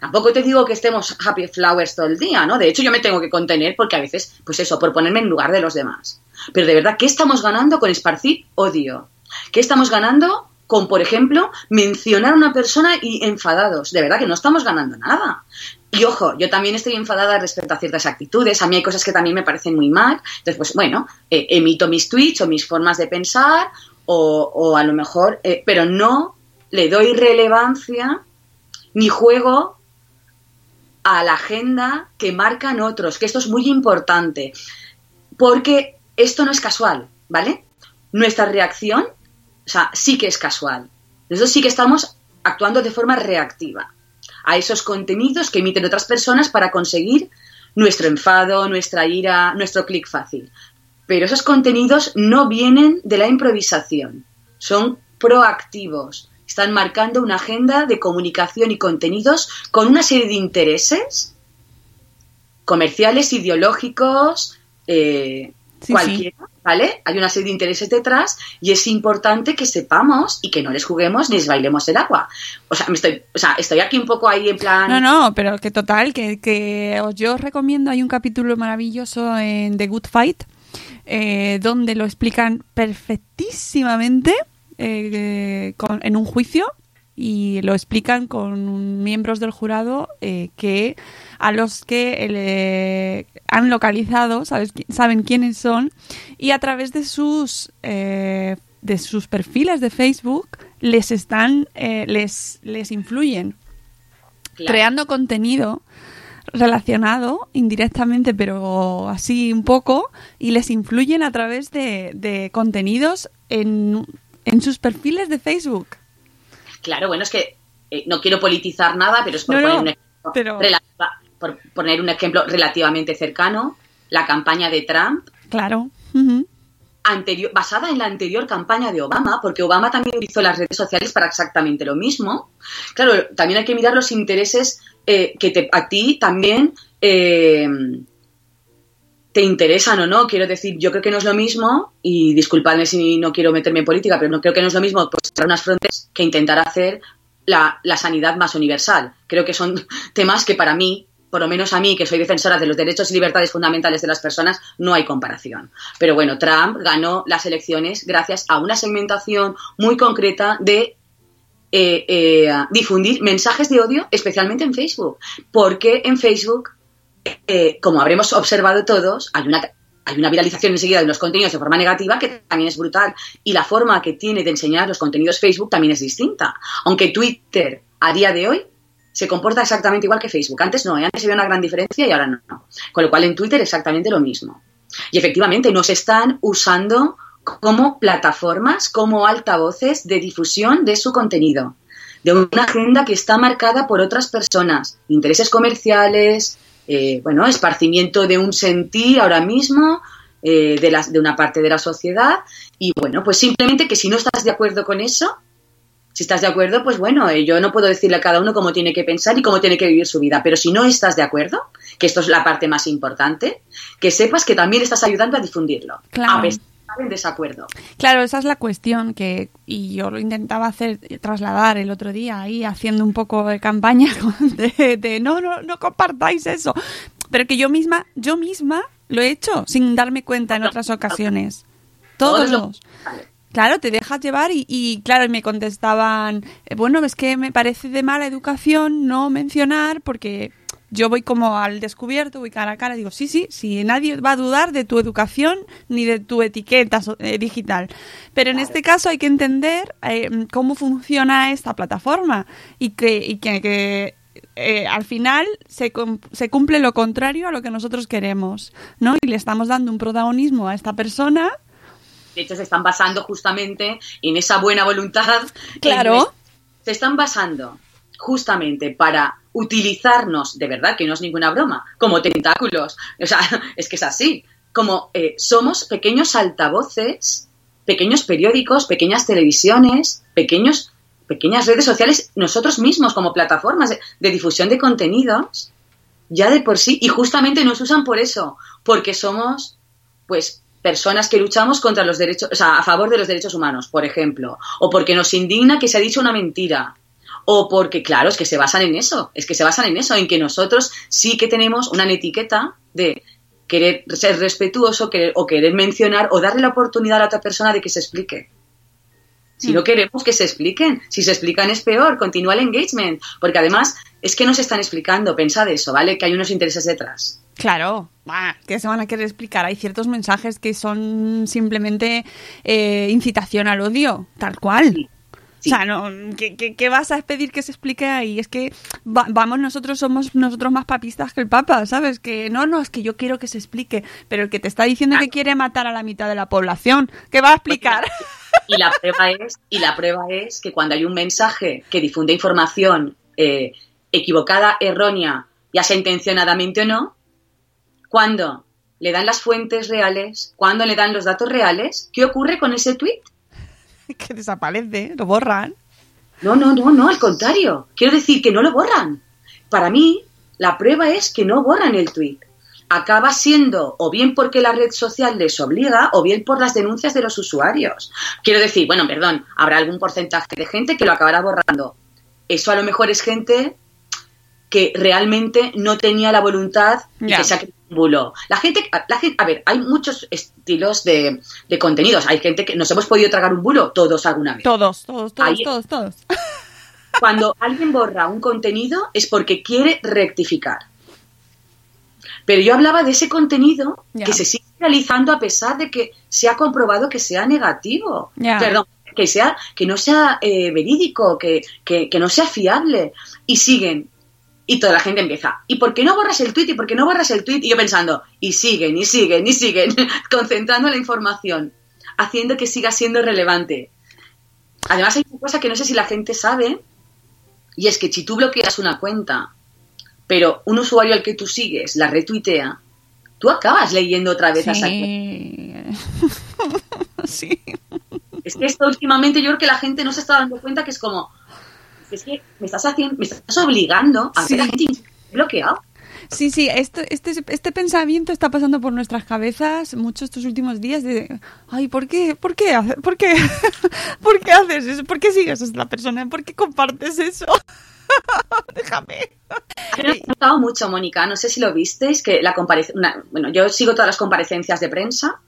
Tampoco te digo que estemos happy flowers todo el día, ¿no? De hecho, yo me tengo que contener porque a veces, pues eso, por ponerme en lugar de los demás. Pero de verdad, ¿qué estamos ganando con esparcir odio? ¿Qué estamos ganando con, por ejemplo, mencionar a una persona y enfadados? De verdad que no estamos ganando nada. Y ojo, yo también estoy enfadada respecto a ciertas actitudes. A mí hay cosas que también me parecen muy mal. Entonces, pues bueno, eh, emito mis tweets o mis formas de pensar o, o a lo mejor, eh, pero no le doy relevancia ni juego a la agenda que marcan otros, que esto es muy importante, porque esto no es casual, ¿vale? Nuestra reacción, o sea, sí que es casual. Nosotros sí que estamos actuando de forma reactiva a esos contenidos que emiten otras personas para conseguir nuestro enfado, nuestra ira, nuestro clic fácil. Pero esos contenidos no vienen de la improvisación, son proactivos, están marcando una agenda de comunicación y contenidos con una serie de intereses comerciales, ideológicos, eh, cualquiera, ¿vale? Hay una serie de intereses detrás y es importante que sepamos y que no les juguemos ni les bailemos el agua. O sea, me estoy, o sea, estoy aquí un poco ahí en plan... No, no, pero que total, que, que yo os recomiendo, hay un capítulo maravilloso en The Good Fight, eh, donde lo explican perfectísimamente eh, con, en un juicio y lo explican con miembros del jurado eh, que a los que le han localizado, sabes, saben quiénes son y a través de sus eh, de sus perfiles de Facebook les están eh, les les influyen Claro. creando contenido relacionado indirectamente pero así un poco y les influyen a través de, de contenidos en en sus perfiles de Facebook. Claro, bueno, es que eh, no quiero politizar nada, pero es por, No, poner, no, un ejemplo pero- relativa- por poner un ejemplo relativamente cercano, la campaña de Trump Claro. Anterior, basada en la anterior campaña de Obama, porque Obama también utilizó las redes sociales para exactamente lo mismo. Claro, también hay que mirar los intereses eh, que te- a ti también eh, te interesan o no. Quiero decir, yo creo que no es lo mismo, y disculpadme si no quiero meterme en política, pero no creo que no es lo mismo pues, unas fronteras que intentar hacer la, la sanidad más universal. Creo que son temas que para mí, por lo menos a mí, que soy defensora de los derechos y libertades fundamentales de las personas, no hay comparación. Pero bueno, Trump ganó las elecciones gracias a una segmentación muy concreta de eh, eh, difundir mensajes de odio, especialmente en Facebook. Porque en Facebook, como habremos observado todos, hay una, hay una viralización enseguida de los contenidos de forma negativa que también es brutal. Y la forma que tiene de enseñar los contenidos Facebook también es distinta. Aunque Twitter, a día de hoy, se comporta exactamente igual que Facebook. Antes no, ¿eh? antes había una gran diferencia y ahora no. Con lo cual en Twitter exactamente lo mismo. Y efectivamente nos están usando como plataformas, como altavoces de difusión de su contenido, de una agenda que está marcada por otras personas, intereses comerciales, eh, bueno, esparcimiento de un sentir ahora mismo eh, de, las, de una parte de la sociedad. Y bueno, pues simplemente que si no estás de acuerdo con eso, si estás de acuerdo, pues bueno, eh, yo no puedo decirle a cada uno cómo tiene que pensar y cómo tiene que vivir su vida, pero si no estás de acuerdo, que esto es la parte más importante, que sepas que también estás ayudando a difundirlo, Claro. a pesar en desacuerdo. Claro, esa es la cuestión que y yo lo intentaba hacer trasladar el otro día ahí haciendo un poco de campaña de, de no no no compartáis eso, pero que yo misma yo misma lo he hecho sin darme cuenta en otras ocasiones. Todos Todos lo- los Claro, te dejas llevar y, y, claro, y me contestaban, eh, bueno, es que me parece de mala educación no mencionar porque yo voy como al descubierto, voy cara a cara, digo, sí, sí, sí, nadie va a dudar de tu educación ni de tu etiqueta eh, digital. Pero en este caso hay que entender eh, cómo funciona esta plataforma y que, y que, que, eh, al final se, se cumple lo contrario a lo que nosotros queremos, ¿no? Y le estamos dando un protagonismo a esta persona. De hecho, se están basando justamente en esa buena voluntad. Claro. Se están basando justamente para utilizarnos, de verdad, que no es ninguna broma, como tentáculos. O sea, es que es así. Como eh, somos pequeños altavoces, pequeños periódicos, pequeñas televisiones, pequeños, pequeñas redes sociales, nosotros mismos como plataformas de, de difusión de contenidos, ya de por sí, y justamente nos usan por eso, porque somos, pues, personas que luchamos contra los derechos, o sea, a favor de los derechos humanos, por ejemplo, o porque nos indigna que se ha dicho una mentira, o porque, claro, es que se basan en eso, es que se basan en eso, en que nosotros sí que tenemos una etiqueta de querer ser respetuoso querer- o querer mencionar o darle la oportunidad a la otra persona de que se explique. Si no queremos que se expliquen, si se explican es peor, continúa el engagement, porque además es que nos están explicando, pensad eso, ¿vale? Que hay unos intereses detrás. Claro, que se van a querer explicar. Hay ciertos mensajes que son simplemente eh, incitación al odio, tal cual. Sí. O sea, no, ¿qué, qué, qué vas a pedir que se explique ahí? Es que va- vamos, nosotros somos nosotros más papistas que el Papa, ¿sabes? Que no, no, es que yo quiero que se explique, pero el que te está diciendo que quiere matar a la mitad de la población, ¿qué va a explicar? Y la prueba es, y la prueba es que cuando hay un mensaje que difunde información eh, equivocada, errónea, ya sea intencionadamente o no, cuando le dan las fuentes reales, cuando le dan los datos reales, ¿qué ocurre con ese tweet? que desaparece, lo borran. No, no, no, no, al contrario. Quiero decir que no lo borran. Para mí, la prueba es que no borran el tweet. Acaba siendo o bien porque la red social les obliga o bien por las denuncias de los usuarios. Quiero decir, bueno, perdón, habrá algún porcentaje de gente que lo acabará borrando. Eso a lo mejor es gente que realmente no tenía la voluntad y Ya. que se bulo. La gente, la gente, a ver, hay muchos estilos de, de contenidos. Hay gente que nos hemos podido tragar un bulo, todos alguna vez. Todos, todos, todos, Ahí- todos, todos. Cuando alguien borra un contenido es porque quiere rectificar. Pero yo hablaba de ese contenido que se sigue realizando a pesar de que se ha comprobado que sea negativo. Perdón, que sea, que no sea eh, verídico, que, que- que no sea fiable. Y siguen. Y toda la gente empieza. ¿Y por qué no borras el tweet? ¿Y por qué no borras el tweet? Y yo pensando, y siguen, y siguen, y siguen, concentrando la información, haciendo que siga siendo relevante. Además hay una cosa que no sé si la gente sabe, y es que si tú bloqueas una cuenta, pero un usuario al que tú sigues la retuitea, tú acabas leyendo otra vez a esa cuenta. sí. Es que esto últimamente yo creo que la gente no se está dando cuenta que es como, es que me estás haciendo, me estás obligando a Sí. ver a gente bloqueado. Sí, sí, esto, este, este pensamiento está pasando por nuestras cabezas mucho estos últimos días de, ay, ¿por qué? ¿Por qué? ¿Por qué? ¿Por qué haces eso? ¿Por qué sigues a esta persona? ¿Por qué compartes eso? Déjame. Me ha gustado mucho, Mónica. No sé si lo visteis, que la comparece... una- Bueno, yo sigo todas las comparecencias de prensa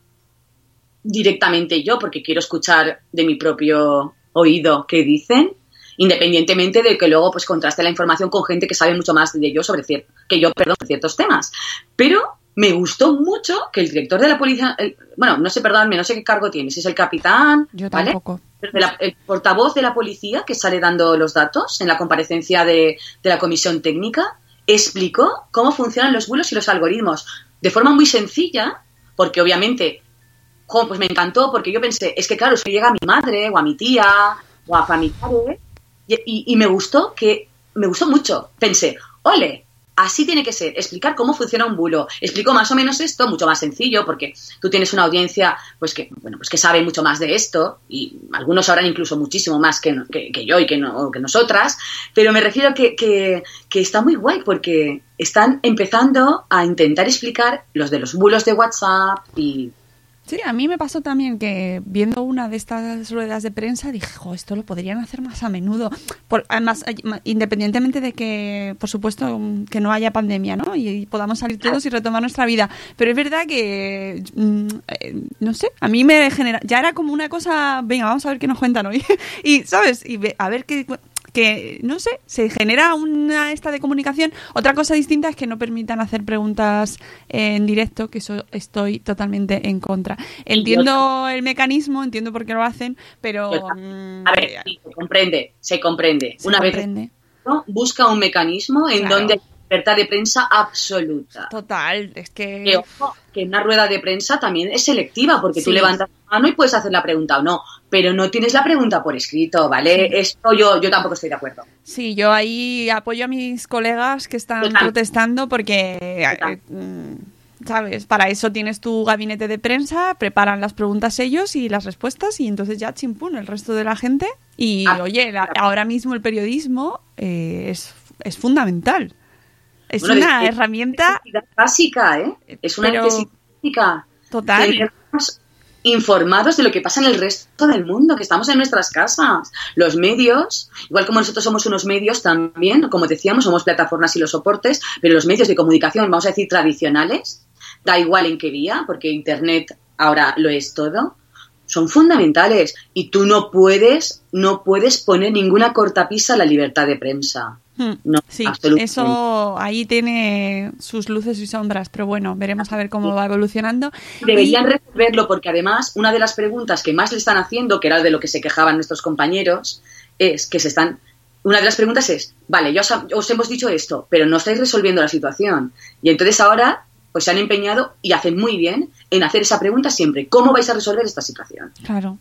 directamente yo, porque quiero escuchar de mi propio oído qué dicen, independientemente de que luego pues contraste la información con gente que sabe mucho más de yo sobre que yo, perdón, sobre ciertos temas. Pero me gustó mucho que el director de la policía, el- bueno, no sé, perdóname, no sé qué cargo tiene, si es el capitán, Yo ¿vale? Pero la- el portavoz de la policía que sale dando los datos en la comparecencia de, de la comisión técnica explicó cómo funcionan los bulos y los algoritmos de forma muy sencilla, porque obviamente, jo, pues me encantó, porque yo pensé, es que claro, si llega a mi madre o a mi tía o a familiares, y, y- y me gustó que, me gustó mucho. Pensé, ole, así tiene que ser, explicar cómo funciona un bulo. Explico más o menos esto, mucho más sencillo, porque tú tienes una audiencia pues que, bueno, pues que sabe mucho más de esto, y algunos sabrán incluso muchísimo más que, que- que yo y que, no- que nosotras, pero me refiero que, que, que está muy guay, porque están empezando a intentar explicar los de los bulos de WhatsApp y Sí, a mí me pasó también que viendo una de estas ruedas de prensa dije, jo, esto lo podrían hacer más a menudo. Por, además, independientemente de que, por supuesto, mm, que no haya pandemia, ¿no? Y, y podamos salir todos y retomar nuestra vida. Pero es verdad que, mm, eh, no sé, a mí me genera, ya era como una cosa, venga, vamos a ver qué nos cuentan hoy. y, ¿sabes? Y ve- a ver qué que no sé, se genera una esta de comunicación. Otra cosa distinta es que no permitan hacer preguntas en directo, que eso estoy totalmente en contra. Entiendo el mecanismo, entiendo por qué lo hacen, pero mm, A ver, sí, se comprende, se comprende. se Una comprende. vez ¿no? busca un mecanismo en Claro. donde hay libertad de prensa absoluta. Total, es Que, que ojo, que una rueda de prensa también es selectiva, porque tú Sí. levantas la mano y puedes hacer la pregunta o no, pero no tienes la pregunta por escrito, ¿vale? Esto yo, yo tampoco estoy de acuerdo. Sí, yo ahí apoyo a mis colegas que están Total. protestando porque, Total. eh, mm, ¿sabes? Para eso tienes tu gabinete de prensa, preparan las preguntas ellos y las respuestas y entonces ya chimpún el resto de la gente. Y Ah, oye, la- ahora mismo el periodismo eh, es, es fundamental. Es Bueno, una es- herramienta Es necesidad básica, ¿eh? Es una necesidad básica. total. Informados de lo que pasa en el resto del mundo, que estamos en nuestras casas. Los medios, igual como nosotros somos unos medios también, como decíamos, somos plataformas y los soportes, pero los medios de comunicación, vamos a decir, tradicionales, da igual en qué vía, porque Internet ahora lo es todo, son fundamentales y tú no puedes, no puedes poner ninguna cortapisa a la libertad de prensa. Hmm, No, sí, eso ahí tiene sus luces y sombras, pero bueno, veremos a ver cómo va evolucionando. Deberían resolverlo porque además una de las preguntas que más le están haciendo, que era de lo que se quejaban nuestros compañeros, es que se están... Una de las preguntas es, vale, ya os, os hemos dicho esto, pero no estáis resolviendo la situación. Y entonces ahora pues se han empeñado y hacen muy bien en hacer esa pregunta siempre. ¿Cómo vais a resolver esta situación? Claro.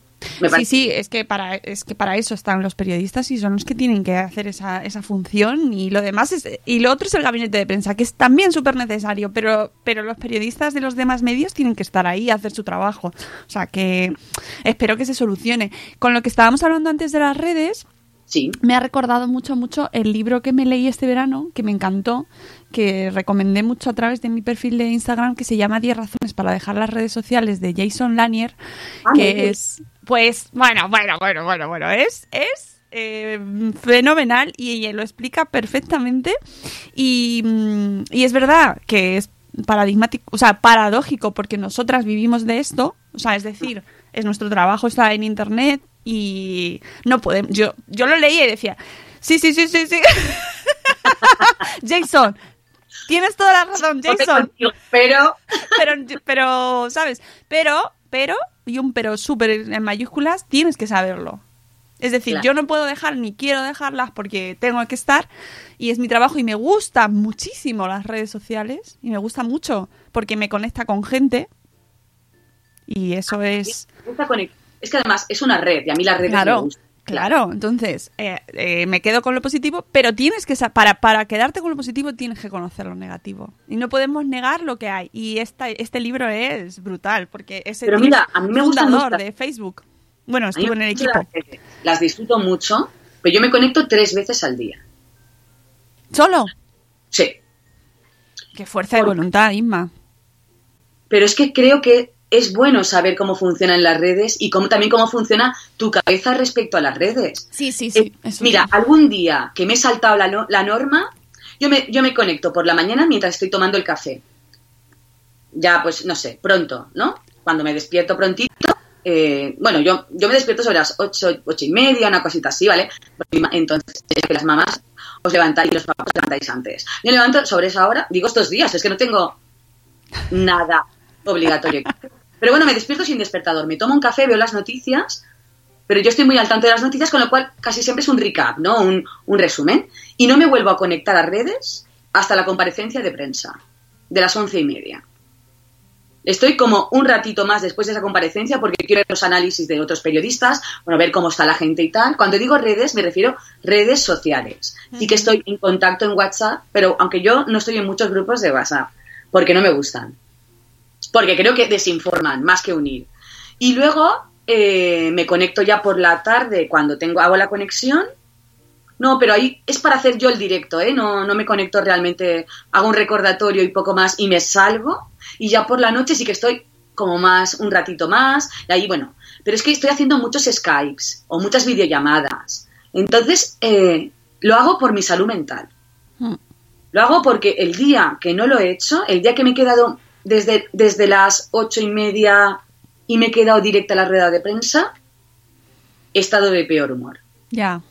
Sí, sí, es que para es que para eso están los periodistas y son los que tienen que hacer esa, esa función y lo demás es y lo otro es el gabinete de prensa que es también súper necesario, pero pero los periodistas de los demás medios tienen que estar ahí a hacer su trabajo. O sea que espero que se solucione. Con lo que estábamos hablando antes de las redes, Sí. me ha recordado mucho, mucho el libro que me leí este verano, que me encantó, que recomendé mucho a través de mi perfil de Instagram, que se llama 10 razones para dejar las redes sociales de Jason Lanier, Ah, que es, pues, bueno, bueno, bueno, bueno, bueno, es, es eh, fenomenal y ella lo explica perfectamente y, mm, y es verdad que es paradigmático, o sea, paradójico porque nosotras vivimos de esto, o sea, es decir, es nuestro trabajo está en internet y no podemos, yo, yo lo leía y decía, sí, sí, sí, sí, sí. Jason, tienes toda la razón, Jason. Pero Pero, pero, ¿sabes? Pero, pero, y un pero súper en mayúsculas, tienes que saberlo. Es decir, Claro. yo no puedo dejar ni quiero dejarlas porque tengo que estar y es mi trabajo y me gustan muchísimo las redes sociales y me gusta mucho porque me conecta con gente y eso es... esta conex- es que además es una red y a mí las redes me gustan. Claro, entonces eh, eh, me quedo con lo positivo, pero tienes que para para quedarte con lo positivo tienes que conocer lo negativo y no podemos negar lo que hay. Y esta, este libro es brutal porque es el mira, a mí me fundador de Facebook. Bueno, estuvo en el equipo. Las disfruto mucho, pero yo me conecto tres veces al día. Solo. Sí. Qué fuerza de voluntad, Inma. Pero es que creo que es bueno saber cómo funcionan las redes y cómo, también cómo funciona tu cabeza respecto a las redes. Sí, sí, Eh, eso mira, sí. algún día que me he saltado la, no- la norma, yo me, yo me conecto por la mañana mientras estoy tomando el café. Ya, pues, no sé, pronto, ¿no? Cuando me despierto prontito, eh, bueno, yo, yo me despierto sobre las ocho, ocho y media, una cosita así, ¿vale? Entonces, que las mamás os levantáis y los papás os levantáis antes. Yo levanto sobre esa hora, digo estos días, es que no tengo nada obligatorio. Pero bueno, me despierto sin despertador, me tomo un café, veo las noticias, pero yo estoy muy al tanto de las noticias, con lo cual casi siempre es un recap, ¿no? Un, un resumen. Y no me vuelvo a conectar a redes hasta la comparecencia de prensa, de las once y media. Estoy como un ratito más después de esa comparecencia porque quiero ver los análisis de otros periodistas, bueno, ver cómo está la gente y tal. Cuando digo redes, me refiero redes sociales. Sí que estoy en contacto en WhatsApp, pero aunque yo no estoy en muchos grupos de WhatsApp, porque no me gustan. Porque creo que desinforman más que unir. Y luego eh, me conecto ya por la tarde cuando tengo hago la conexión. No, pero ahí es para hacer yo el directo, ¿eh? No, no me conecto realmente, hago un recordatorio y poco más y me salgo. Y ya por la noche sí que estoy como más, un ratito más. Y ahí, bueno, pero es que estoy haciendo muchos Skypes o muchas videollamadas. Entonces, eh, lo hago por mi salud mental. Mm. Lo hago porque el día que no lo he hecho, el día que me he quedado desde, desde las ocho y media y me he quedado directa a la rueda de prensa, he estado de peor humor. Ya.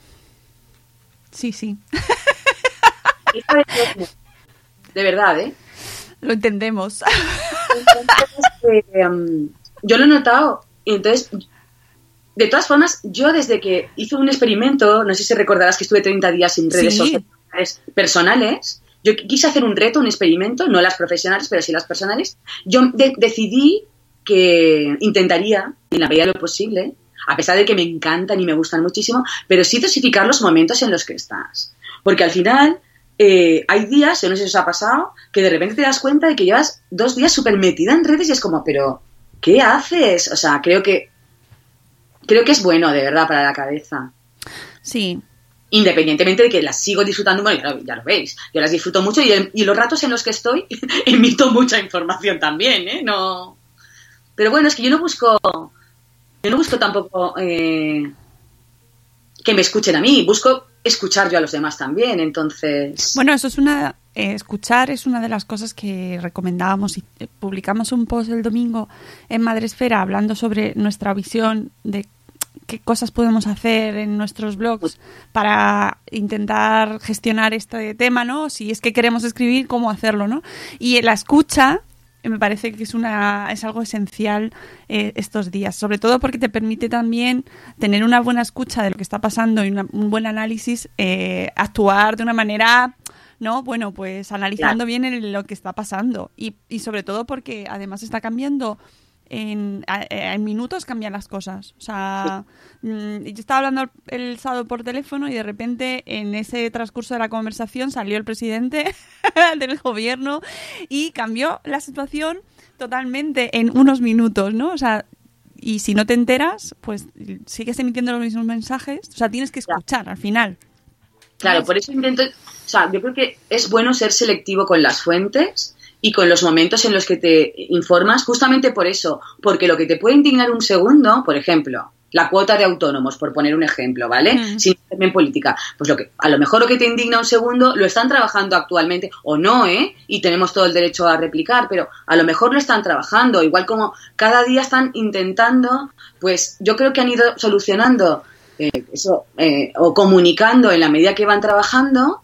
Sí, sí. De verdad, ¿eh? Lo entendemos. Entonces, eh, um, yo lo he notado. Entonces, de todas formas, yo desde que hice un experimento, no sé si recordarás que estuve 30 días sin redes Sí. sociales personales, yo quise hacer un reto, un experimento, no las profesionales, pero sí las personales. Yo de- decidí que intentaría, en la medida de lo posible, a pesar de que me encantan y me gustan muchísimo, pero sí dosificar los momentos en los que estás. Porque al final eh, hay días, yo no sé si os ha pasado, que de repente te das cuenta de que llevas dos días súper metida en redes y es como, pero, ¿qué haces? O sea, creo que, creo que es bueno, de verdad, para la cabeza. Sí. Independientemente de que las sigo disfrutando, bueno, ya lo, veis, yo las disfruto mucho y los ratos en los que estoy emito mucha información también, ¿eh? No... Pero bueno, es que yo no busco, yo no busco tampoco eh, que me escuchen a mí, busco escuchar yo a los demás también, entonces... Bueno, eso es una. eh, escuchar es una de las cosas que recomendábamos y eh, publicamos un post el domingo en Madresfera hablando sobre nuestra visión de qué cosas podemos hacer en nuestros blogs para intentar gestionar este tema, ¿no? Si es que queremos escribir, cómo hacerlo, ¿no? Y la escucha me parece que es una es algo esencial eh, estos días, sobre todo porque te permite también tener una buena escucha de lo que está pasando y una- un buen análisis, eh, actuar de una manera, ¿no? Bueno, pues analizando bien el- lo que está pasando y, y sobre todo porque además está cambiando. En, eh, en minutos cambian las cosas. O sea, mm, yo estaba hablando el, el sábado por teléfono y de repente en ese transcurso de la conversación salió el presidente del gobierno y cambió la situación totalmente en unos minutos, ¿no? O sea, y si no te enteras, pues sigues emitiendo los mismos mensajes. O sea, tienes que escuchar al final. Claro, por eso intento, o sea, yo creo que es bueno ser selectivo con las fuentes y con los momentos en los que te informas, justamente por eso, porque lo que te puede indignar un segundo, por ejemplo, la cuota de autónomos, por poner un ejemplo, ¿vale? Mm. Sin meterme en política, pues lo que a lo mejor lo que te indigna un segundo lo están trabajando actualmente o no, ¿eh? Y tenemos todo el derecho a replicar, pero a lo mejor lo están trabajando, igual como cada día están intentando, pues yo creo que han ido solucionando eh, eso eh, o comunicando en la medida que van trabajando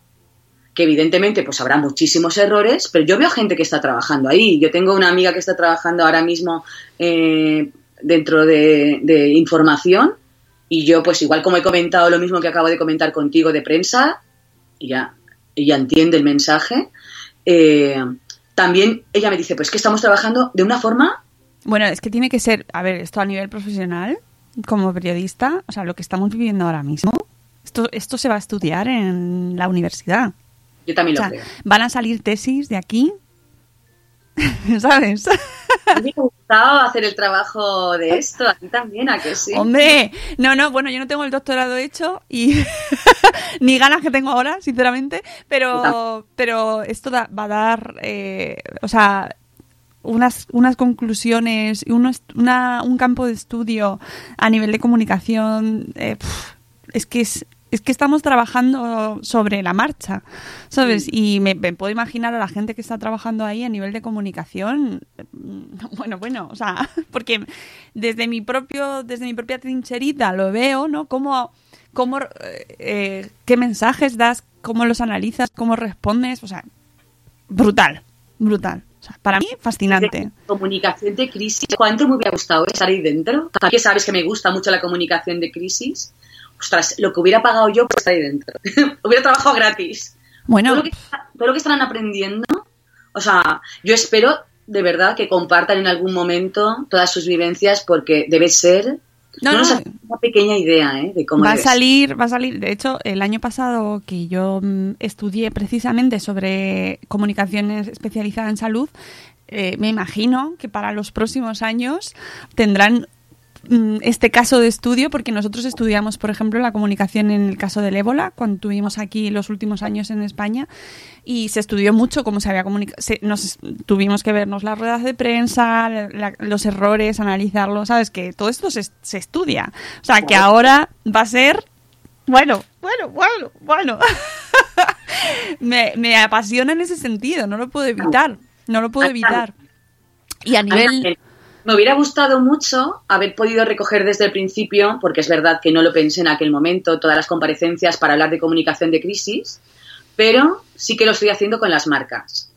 que evidentemente pues habrá muchísimos errores, pero yo veo gente que está trabajando ahí. Yo tengo una amiga que está trabajando ahora mismo eh, dentro de, información y yo pues igual como he comentado lo mismo que acabo de comentar contigo de prensa, ya ella entiende el mensaje. eh, también ella me dice pues que estamos trabajando de una forma Bueno, es que tiene que ser, a ver, esto a nivel profesional como periodista, o sea, lo que estamos viviendo ahora mismo, esto, esto se va a estudiar en la universidad. Yo también O lo sea, creo. van a salir tesis de aquí, ¿sabes? A mí me ha gustado hacer el trabajo de esto, a ti también, ¿a que sí? Hombre, no, no, bueno, yo no tengo el doctorado hecho y ni ganas que tengo ahora, sinceramente, pero, pero esto da- va a dar, eh, o sea, unas, unas conclusiones y unos- una- un campo de estudio a nivel de comunicación, eh, es que es, es que estamos trabajando sobre la marcha, ¿sabes? Y me, me puedo imaginar a la gente que está trabajando ahí a nivel de comunicación, mm, bueno, bueno, o sea, porque desde mi propio, desde mi propia trincherita lo veo, ¿no? Cómo, cómo eh, qué mensajes das, cómo los analizas, cómo respondes, o sea, brutal, brutal. O sea, para mí, fascinante. De comunicación de crisis. ¿Cuánto me hubiera gustado estar ahí dentro? A que sabes que me gusta mucho la comunicación de crisis. Ostras, lo que hubiera pagado yo por estar ahí dentro. hubiera trabajado gratis. Bueno, Todo lo, que, todo lo que estarán aprendiendo, o sea, yo espero de verdad que compartan en algún momento todas sus vivencias porque debe ser No, no, no. una pequeña idea ¿eh? de cómo va a salir, va a salir. De hecho, el año pasado que yo mm, estudié precisamente sobre comunicaciones especializada en salud, eh, me imagino que para los próximos años tendrán este caso de estudio, porque nosotros estudiamos, por ejemplo, la comunicación en el caso del ébola, cuando tuvimos aquí los últimos años en España, y se estudió mucho cómo se había comunicado. Nos tuvimos que vernos las ruedas de prensa, la- los errores, analizarlos, ¿sabes? Que todo esto se, se estudia. O sea, que ahora va a ser. Bueno, bueno, bueno, bueno. me, me apasiona en ese sentido, no lo puedo evitar. No lo puedo evitar. Y a nivel. Me hubiera gustado mucho haber podido recoger desde el principio, porque es verdad que no lo pensé en aquel momento, todas las comparecencias para hablar de comunicación de crisis, pero sí que lo estoy haciendo con las marcas.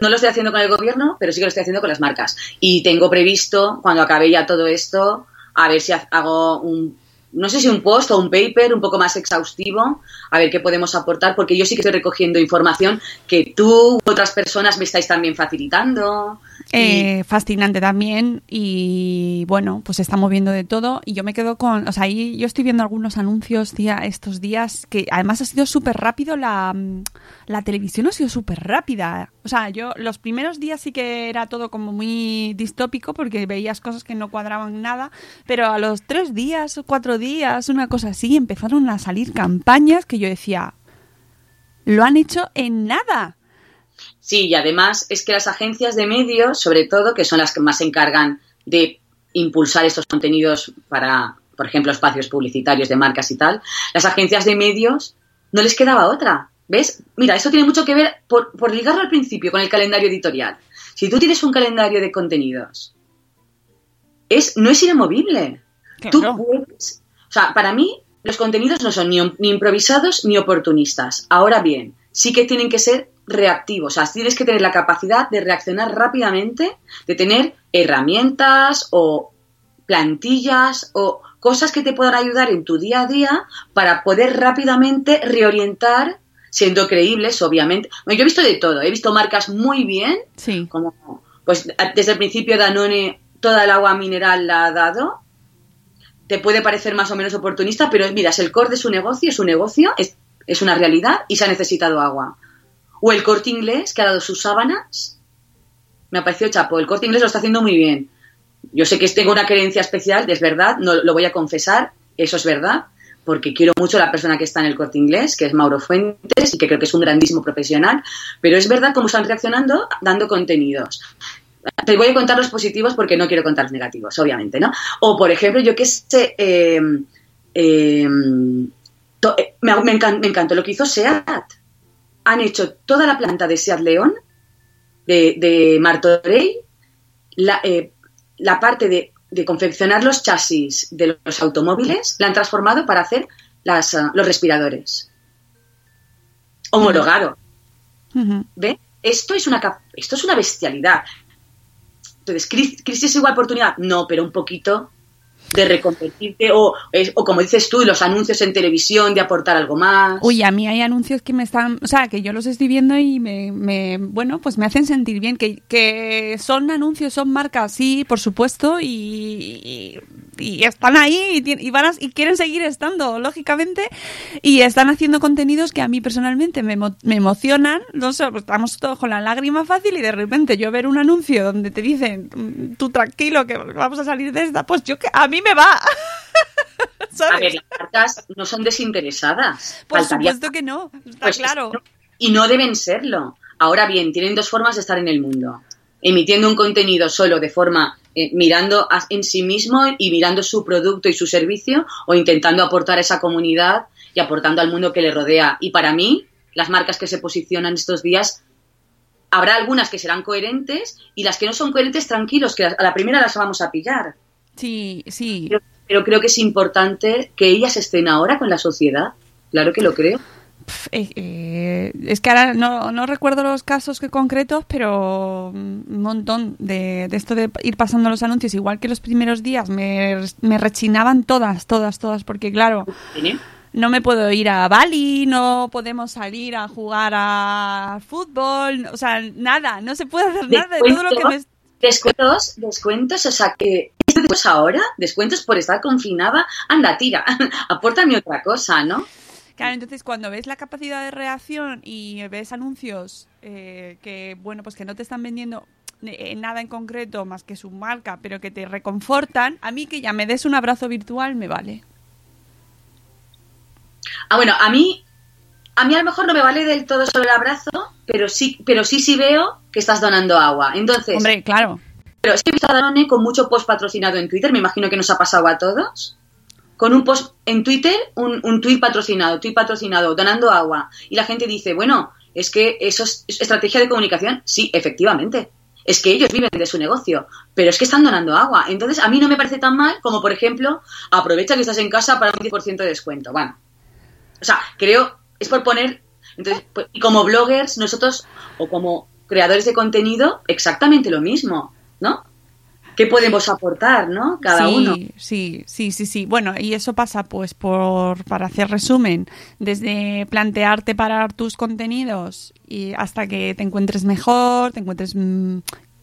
No lo estoy haciendo con el gobierno, pero sí que lo estoy haciendo con las marcas. Y tengo previsto, cuando acabe ya todo esto, a ver si ha- hago un, no sé si un post o un paper un poco más exhaustivo, a ver qué podemos aportar, porque yo sí que estoy recogiendo información que tú u otras personas me estáis también facilitando. Eh, fascinante también y bueno, pues está moviendo de todo y yo me quedo con, o sea, ahí yo estoy viendo algunos anuncios estos días que además ha sido súper rápido la, la televisión ha sido súper rápida, o sea, yo los primeros días sí que era todo como muy distópico porque veías cosas que no cuadraban nada, pero a los tres días o cuatro días, una cosa así, empezaron a salir campañas que yo decía, lo han hecho en nada. Sí, y además es que las agencias de medios, sobre todo, que son las que más se encargan de impulsar estos contenidos para, por ejemplo, espacios publicitarios de marcas y tal, las agencias de medios no les quedaba otra. ¿Ves? Mira, esto tiene mucho que ver, por, por ligarlo al principio, con el calendario editorial. Si tú tienes un calendario de contenidos, es, no es inamovible. Tú puedes. O sea, para mí, los contenidos no son ni, ni improvisados ni oportunistas. Ahora bien, sí que tienen que ser reactivos. O sea, tienes que tener la capacidad de reaccionar rápidamente, de tener herramientas o plantillas o cosas que te puedan ayudar en tu día a día para poder rápidamente reorientar, siendo creíbles, obviamente. Bueno, yo he visto de todo. He visto marcas muy bien, Sí. como pues desde el principio Danone toda el agua mineral la ha dado. Te puede parecer más o menos oportunista, pero mira, es el core de su negocio, es su negocio, es, es una realidad y se ha necesitado agua. O el corte inglés que ha dado sus sábanas. Me ha parecido chapo. El corte inglés lo está haciendo muy bien. Yo sé que tengo una creencia especial, es verdad, no lo voy a confesar, eso es verdad, porque quiero mucho a la persona que está en el corte inglés, que es Mauro Fuentes, y que creo que es un grandísimo profesional, pero es verdad cómo están reaccionando dando contenidos. Te voy a contar los positivos porque no quiero contar los negativos, obviamente, ¿no? O, por ejemplo, yo qué sé, eh, eh, eh, me, me encantó lo que hizo SEAT. Han hecho toda la planta de SEAT León, de, de Martorell, la, eh, la parte de, de confeccionar los chasis de los automóviles, la han transformado para hacer las, ah, los respiradores. Homologado. Ujú. ¿Ve? Esto es una esto es una bestialidad. Entonces, ¿cri- ¿crisis igual oportunidad? No, pero un poquito de reconvertirte o, o como dices tú, los anuncios en televisión, de aportar algo más. Uy, a mí hay anuncios que me están, o sea, que yo los estoy viendo y me, bueno, pues me hacen sentir bien, que, que son anuncios, son marcas, sí, por supuesto, y, y y están ahí y, van y quieren seguir estando, lógicamente, y están haciendo contenidos que a mí personalmente me, me emocionan. No sé, pues estamos todos con la lágrima fácil y de repente yo ver un anuncio donde te dicen, mm, tú tranquilo, que vamos a salir de esta, pues yo que a mí me va. A ver, las marcas no son desinteresadas. Por supuesto que no, está pues claro. y no deben serlo. Ahora bien, tienen dos formas de estar en el mundo. Emitiendo un contenido solo de forma eh, mirando en sí mismo y mirando su producto y su servicio o intentando aportar a esa comunidad y aportando al mundo que le rodea. Y para mí, las marcas que se posicionan estos días, habrá algunas que serán coherentes y las que no son coherentes, tranquilos, que a la primera las vamos a pillar. Sí, sí. pero creo que es importante que ellas estén ahora con la sociedad. Claro que lo creo. Eh, eh, es que ahora no, recuerdo los casos que concretos, pero un montón de, esto de ir pasando los anuncios, igual que los primeros días, me, rechinaban todas, todas, todas, porque claro, no me puedo ir a Bali, no podemos salir a jugar a fútbol, o sea, nada, no se puede hacer nada de todo lo que me... Descuentos, descuentos, o sea que después ahora, descuentos por estar confinada, anda, tira, apórtame otra cosa, ¿no? Claro, entonces cuando ves la capacidad de reacción y ves anuncios eh, que, bueno, pues que no te están vendiendo eh, nada en concreto más que su marca, pero que te reconfortan, a mí que ya me des un abrazo virtual me vale. Ah, bueno, a mí, a mí a lo mejor no me vale del todo solo el abrazo, pero sí, pero sí, sí veo que estás donando agua. Entonces. Hombre, claro. Pero que he visto a Danone con mucho post patrocinado en Twitter, me imagino que nos ha pasado a todos con un post en Twitter, un, un tuit patrocinado, tuit patrocinado, donando agua. Y la gente dice, bueno, es que eso es estrategia de comunicación. Sí, efectivamente. Es que ellos viven de su negocio, pero es que están donando agua. Entonces, a mí no me parece tan mal como, por ejemplo, aprovecha que estás en casa para un 10% de descuento. Bueno, o sea, creo, es por poner. Entonces, pues, y como bloggers, nosotros, o como creadores de contenido, exactamente lo mismo, ¿no? qué podemos aportar, ¿no? Cada uno. Sí, sí, sí, sí. Bueno, y eso pasa, pues, por, para hacer resumen, desde plantearte parar tus contenidos y hasta que te encuentres mejor, te encuentres mm,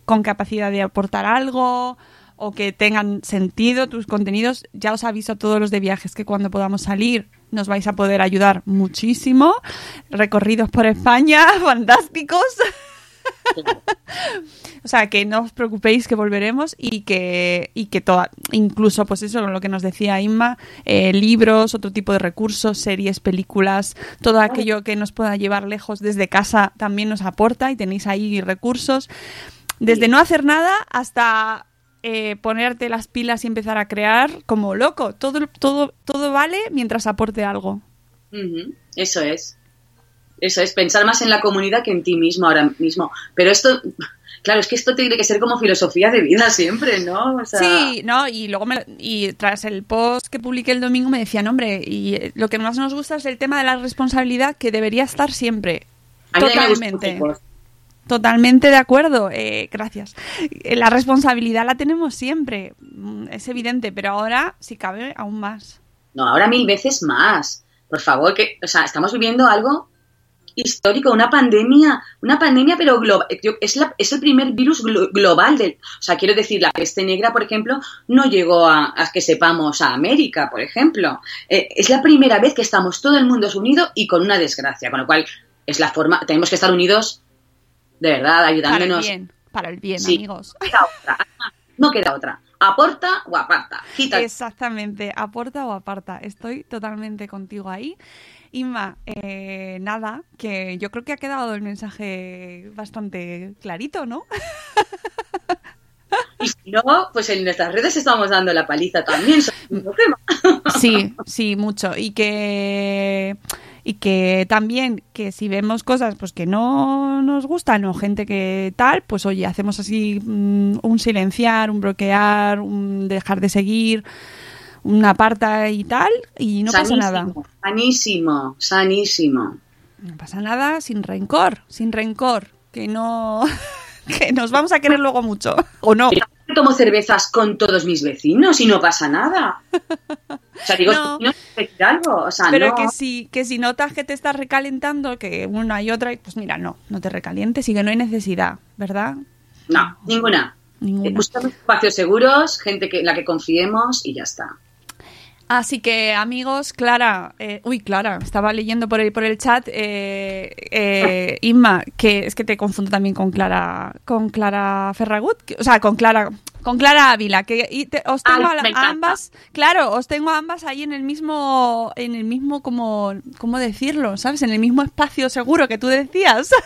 con capacidad de aportar algo o que tengan sentido tus contenidos. Ya os aviso a todos los de viajes que cuando podamos salir nos vais a poder ayudar muchísimo. Recorridos por España, fantásticos. o sea, que no os preocupéis que volveremos y que, y que toda, incluso, pues eso, lo que nos decía Inma, eh, libros, otro tipo de recursos, series, películas, todo aquello que nos pueda llevar lejos desde casa también nos aporta y tenéis ahí recursos. Desde no hacer nada hasta eh, ponerte las pilas y empezar a crear como loco. Todo, todo, todo vale mientras aporte algo. Eso es. Eso es, pensar más en la comunidad que en ti mismo ahora mismo. Pero esto, claro, es que esto tiene que ser como filosofía de vida siempre, ¿no? Sí, ¿no? Y luego me, y tras el post que publiqué el domingo me decían, hombre, y eh, lo que más nos gusta es el tema de la responsabilidad que debería estar siempre. Totalmente. Totalmente de acuerdo, eh, gracias. Eh, la responsabilidad la tenemos siempre, mm, es evidente, pero ahora, si cabe, aún más. No, ahora mil veces más. Por favor, que, o sea, estamos viviendo algo histórico, una pandemia, una pandemia, pero global, es, la, es el primer virus global del, o sea, quiero decir, la peste negra, por ejemplo, no llegó a, que sepamos a América, por ejemplo. Eh, es la primera vez que estamos todo el mundo unido y con una desgracia, con lo cual es la forma, tenemos que estar unidos, de verdad, ayudándonos. Para el bien, para el bien, amigos. No queda otra. Aporta o aparta. Exactamente, aporta o aparta. Estoy totalmente contigo ahí. Inma, eh, nada, que yo creo que ha quedado el mensaje bastante clarito, ¿no? Y si no, pues en nuestras redes estamos dando la paliza también. Sí, sí, mucho. Y que y que también que si vemos cosas pues que no nos gustan o gente que tal, pues oye, hacemos así mm, un silenciar, un bloquear, un dejar de seguir una aparta y tal, y no pasa nada. Sanísimo, sanísimo. No pasa nada sin rencor, sin rencor, que no... que nos vamos a querer luego mucho, ¿o no? tomo cervezas con todos mis vecinos y no pasa nada. O sea, digo, no, algo. O sea, pero que si que si notas que te estás recalentando, que una y otra, pues mira, no, no te recalientes y que no hay necesidad, ¿verdad? No, ninguna. ninguna. Buscamos espacios seguros, gente que, en la que confiemos y ya está. Así que, amigos, Clara, eh, uy, Clara, estaba leyendo por el, por el chat, eh, eh, Inma, que es que te confundo también con Clara, con Clara Ferragut, que- o sea, con Clara, con Clara Ávila, que y te- os tengo Ay, a, ambas, claro, os tengo a ambas ahí en el mismo, en el mismo, como, ¿cómo decirlo? ¿Sabes? En el mismo espacio seguro que tú decías.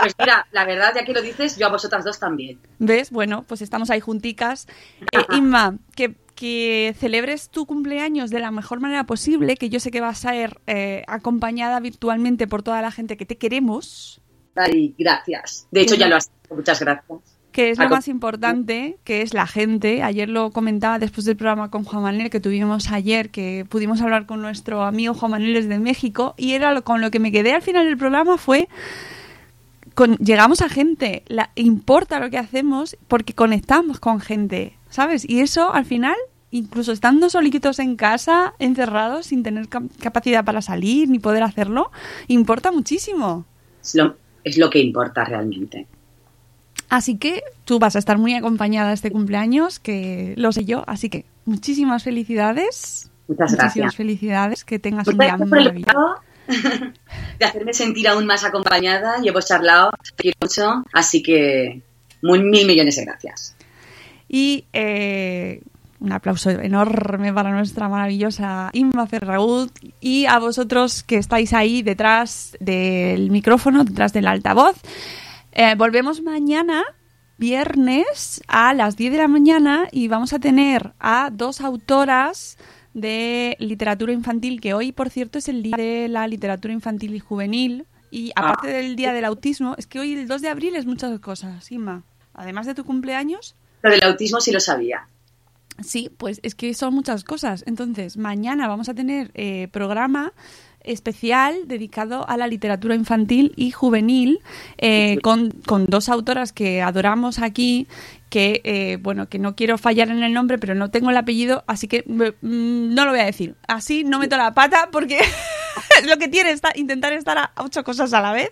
Pues mira, la verdad, ya que lo dices, yo a vosotras dos también. ¿Ves? Bueno, pues estamos ahí junticas. Eh, Inma, que, que celebres tu cumpleaños de la mejor manera posible, que yo sé que vas a ser eh, acompañada virtualmente por toda la gente que te queremos, Ay, gracias. De hecho, ya lo has hecho. Muchas gracias. que es lo más importante, que es la gente. Ayer lo comentaba después del programa con Juan Manuel que tuvimos ayer, que pudimos hablar con nuestro amigo Juan Manuel desde México, y era lo, con lo que me quedé al final del programa fue con- llegamos a gente, la, importa lo que hacemos porque conectamos con gente, ¿sabes? Y eso al final, incluso estando solitos en casa, encerrados, sin tener cap- capacidad para salir ni poder hacerlo, importa muchísimo. Es lo, es lo que importa realmente. Así que tú vas a estar muy acompañada este cumpleaños, que lo sé yo, así que muchísimas felicidades. Muchas muchísimas gracias. felicidades, que tengas un día maravilloso. de hacerme sentir aún más acompañada hemos charlado te quiero mucho, así que muy, mil millones de gracias. Y eh, un aplauso enorme para nuestra maravillosa Inma Ferragut y a vosotros que estáis ahí detrás del micrófono, detrás del altavoz. Eh, volvemos mañana, viernes, a las 10 de la mañana y vamos a tener a dos autoras de literatura infantil, que hoy, por cierto, es el día de la literatura infantil y juvenil. Y aparte del día del autismo, es que hoy el 2 de abril es muchas cosas, Inma. Además de tu cumpleaños, Lo del autismo sí lo sabía. Sí, pues es que son muchas cosas. Entonces, mañana vamos a tener eh, programa especial dedicado a la literatura infantil y juvenil eh, con, con dos autoras que adoramos aquí que eh, bueno que no quiero fallar en el nombre pero no tengo el apellido así que mm, no lo voy a decir así no meto la pata porque es lo que tiene esta- intentar estar a ocho cosas a la vez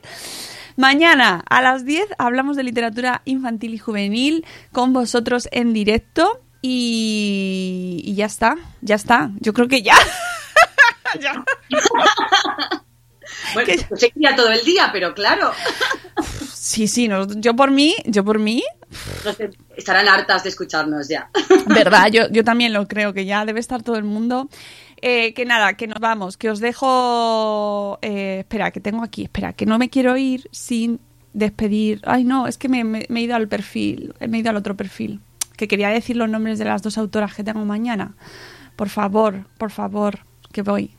Mañana a las 10 hablamos de literatura infantil y juvenil con vosotros en directo y, y ya está, ya está. Yo creo que ya. Ya. Bueno, pues seguía todo el día, pero claro, Sí, sí, no, yo por mí, yo por mí, no sé, estarán hartas de escucharnos ya. verdad, yo, yo también lo creo que ya debe estar todo el mundo. Eh, que nada, que nos vamos, que os dejo. eh, espera, que tengo aquí, espera, que no me quiero ir sin despedir. Ay, no, es que me, me- me he ido al perfil, me he ido al otro perfil. Que quería decir los nombres de las dos autoras que tengo mañana. Por favor, por favor, que voy.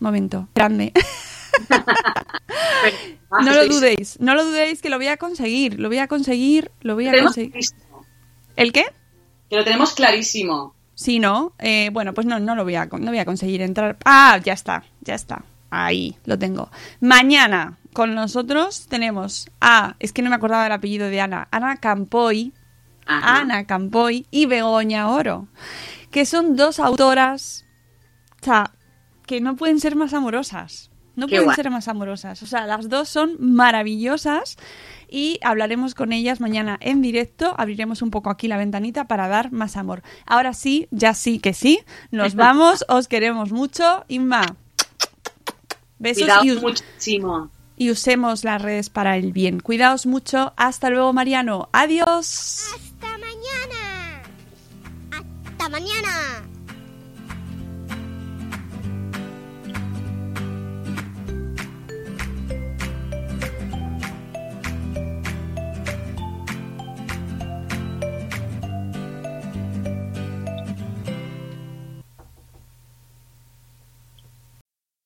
Momento, grande. No lo dudéis, no lo dudéis que lo voy a conseguir, lo voy a conseguir, lo voy a conseguir. ¿El qué? que lo tenemos clarísimo. Sí, ¿no? Eh, bueno, pues no, no lo voy a, no voy a conseguir entrar. Ah, ya está, ya está. Ahí, lo tengo. Mañana con nosotros tenemos a, es que no me acordaba del apellido de Ana, Ana Campoy, Ajá. Ana Campoy y Begoña Oro, que son dos autoras, o sea, que no pueden ser más amorosas. No Qué pueden guay. ser más amorosas. O sea, las dos son maravillosas y hablaremos con ellas mañana en directo. Abriremos un poco aquí la ventanita para dar más amor. Ahora sí, ya sí que sí. Nos vamos, os queremos mucho. Inma, besos Cuidado y, us- muchísimo. y usemos las redes para el bien. Cuidaos mucho. Hasta luego, Mariano. Adiós. Hasta mañana. Hasta mañana.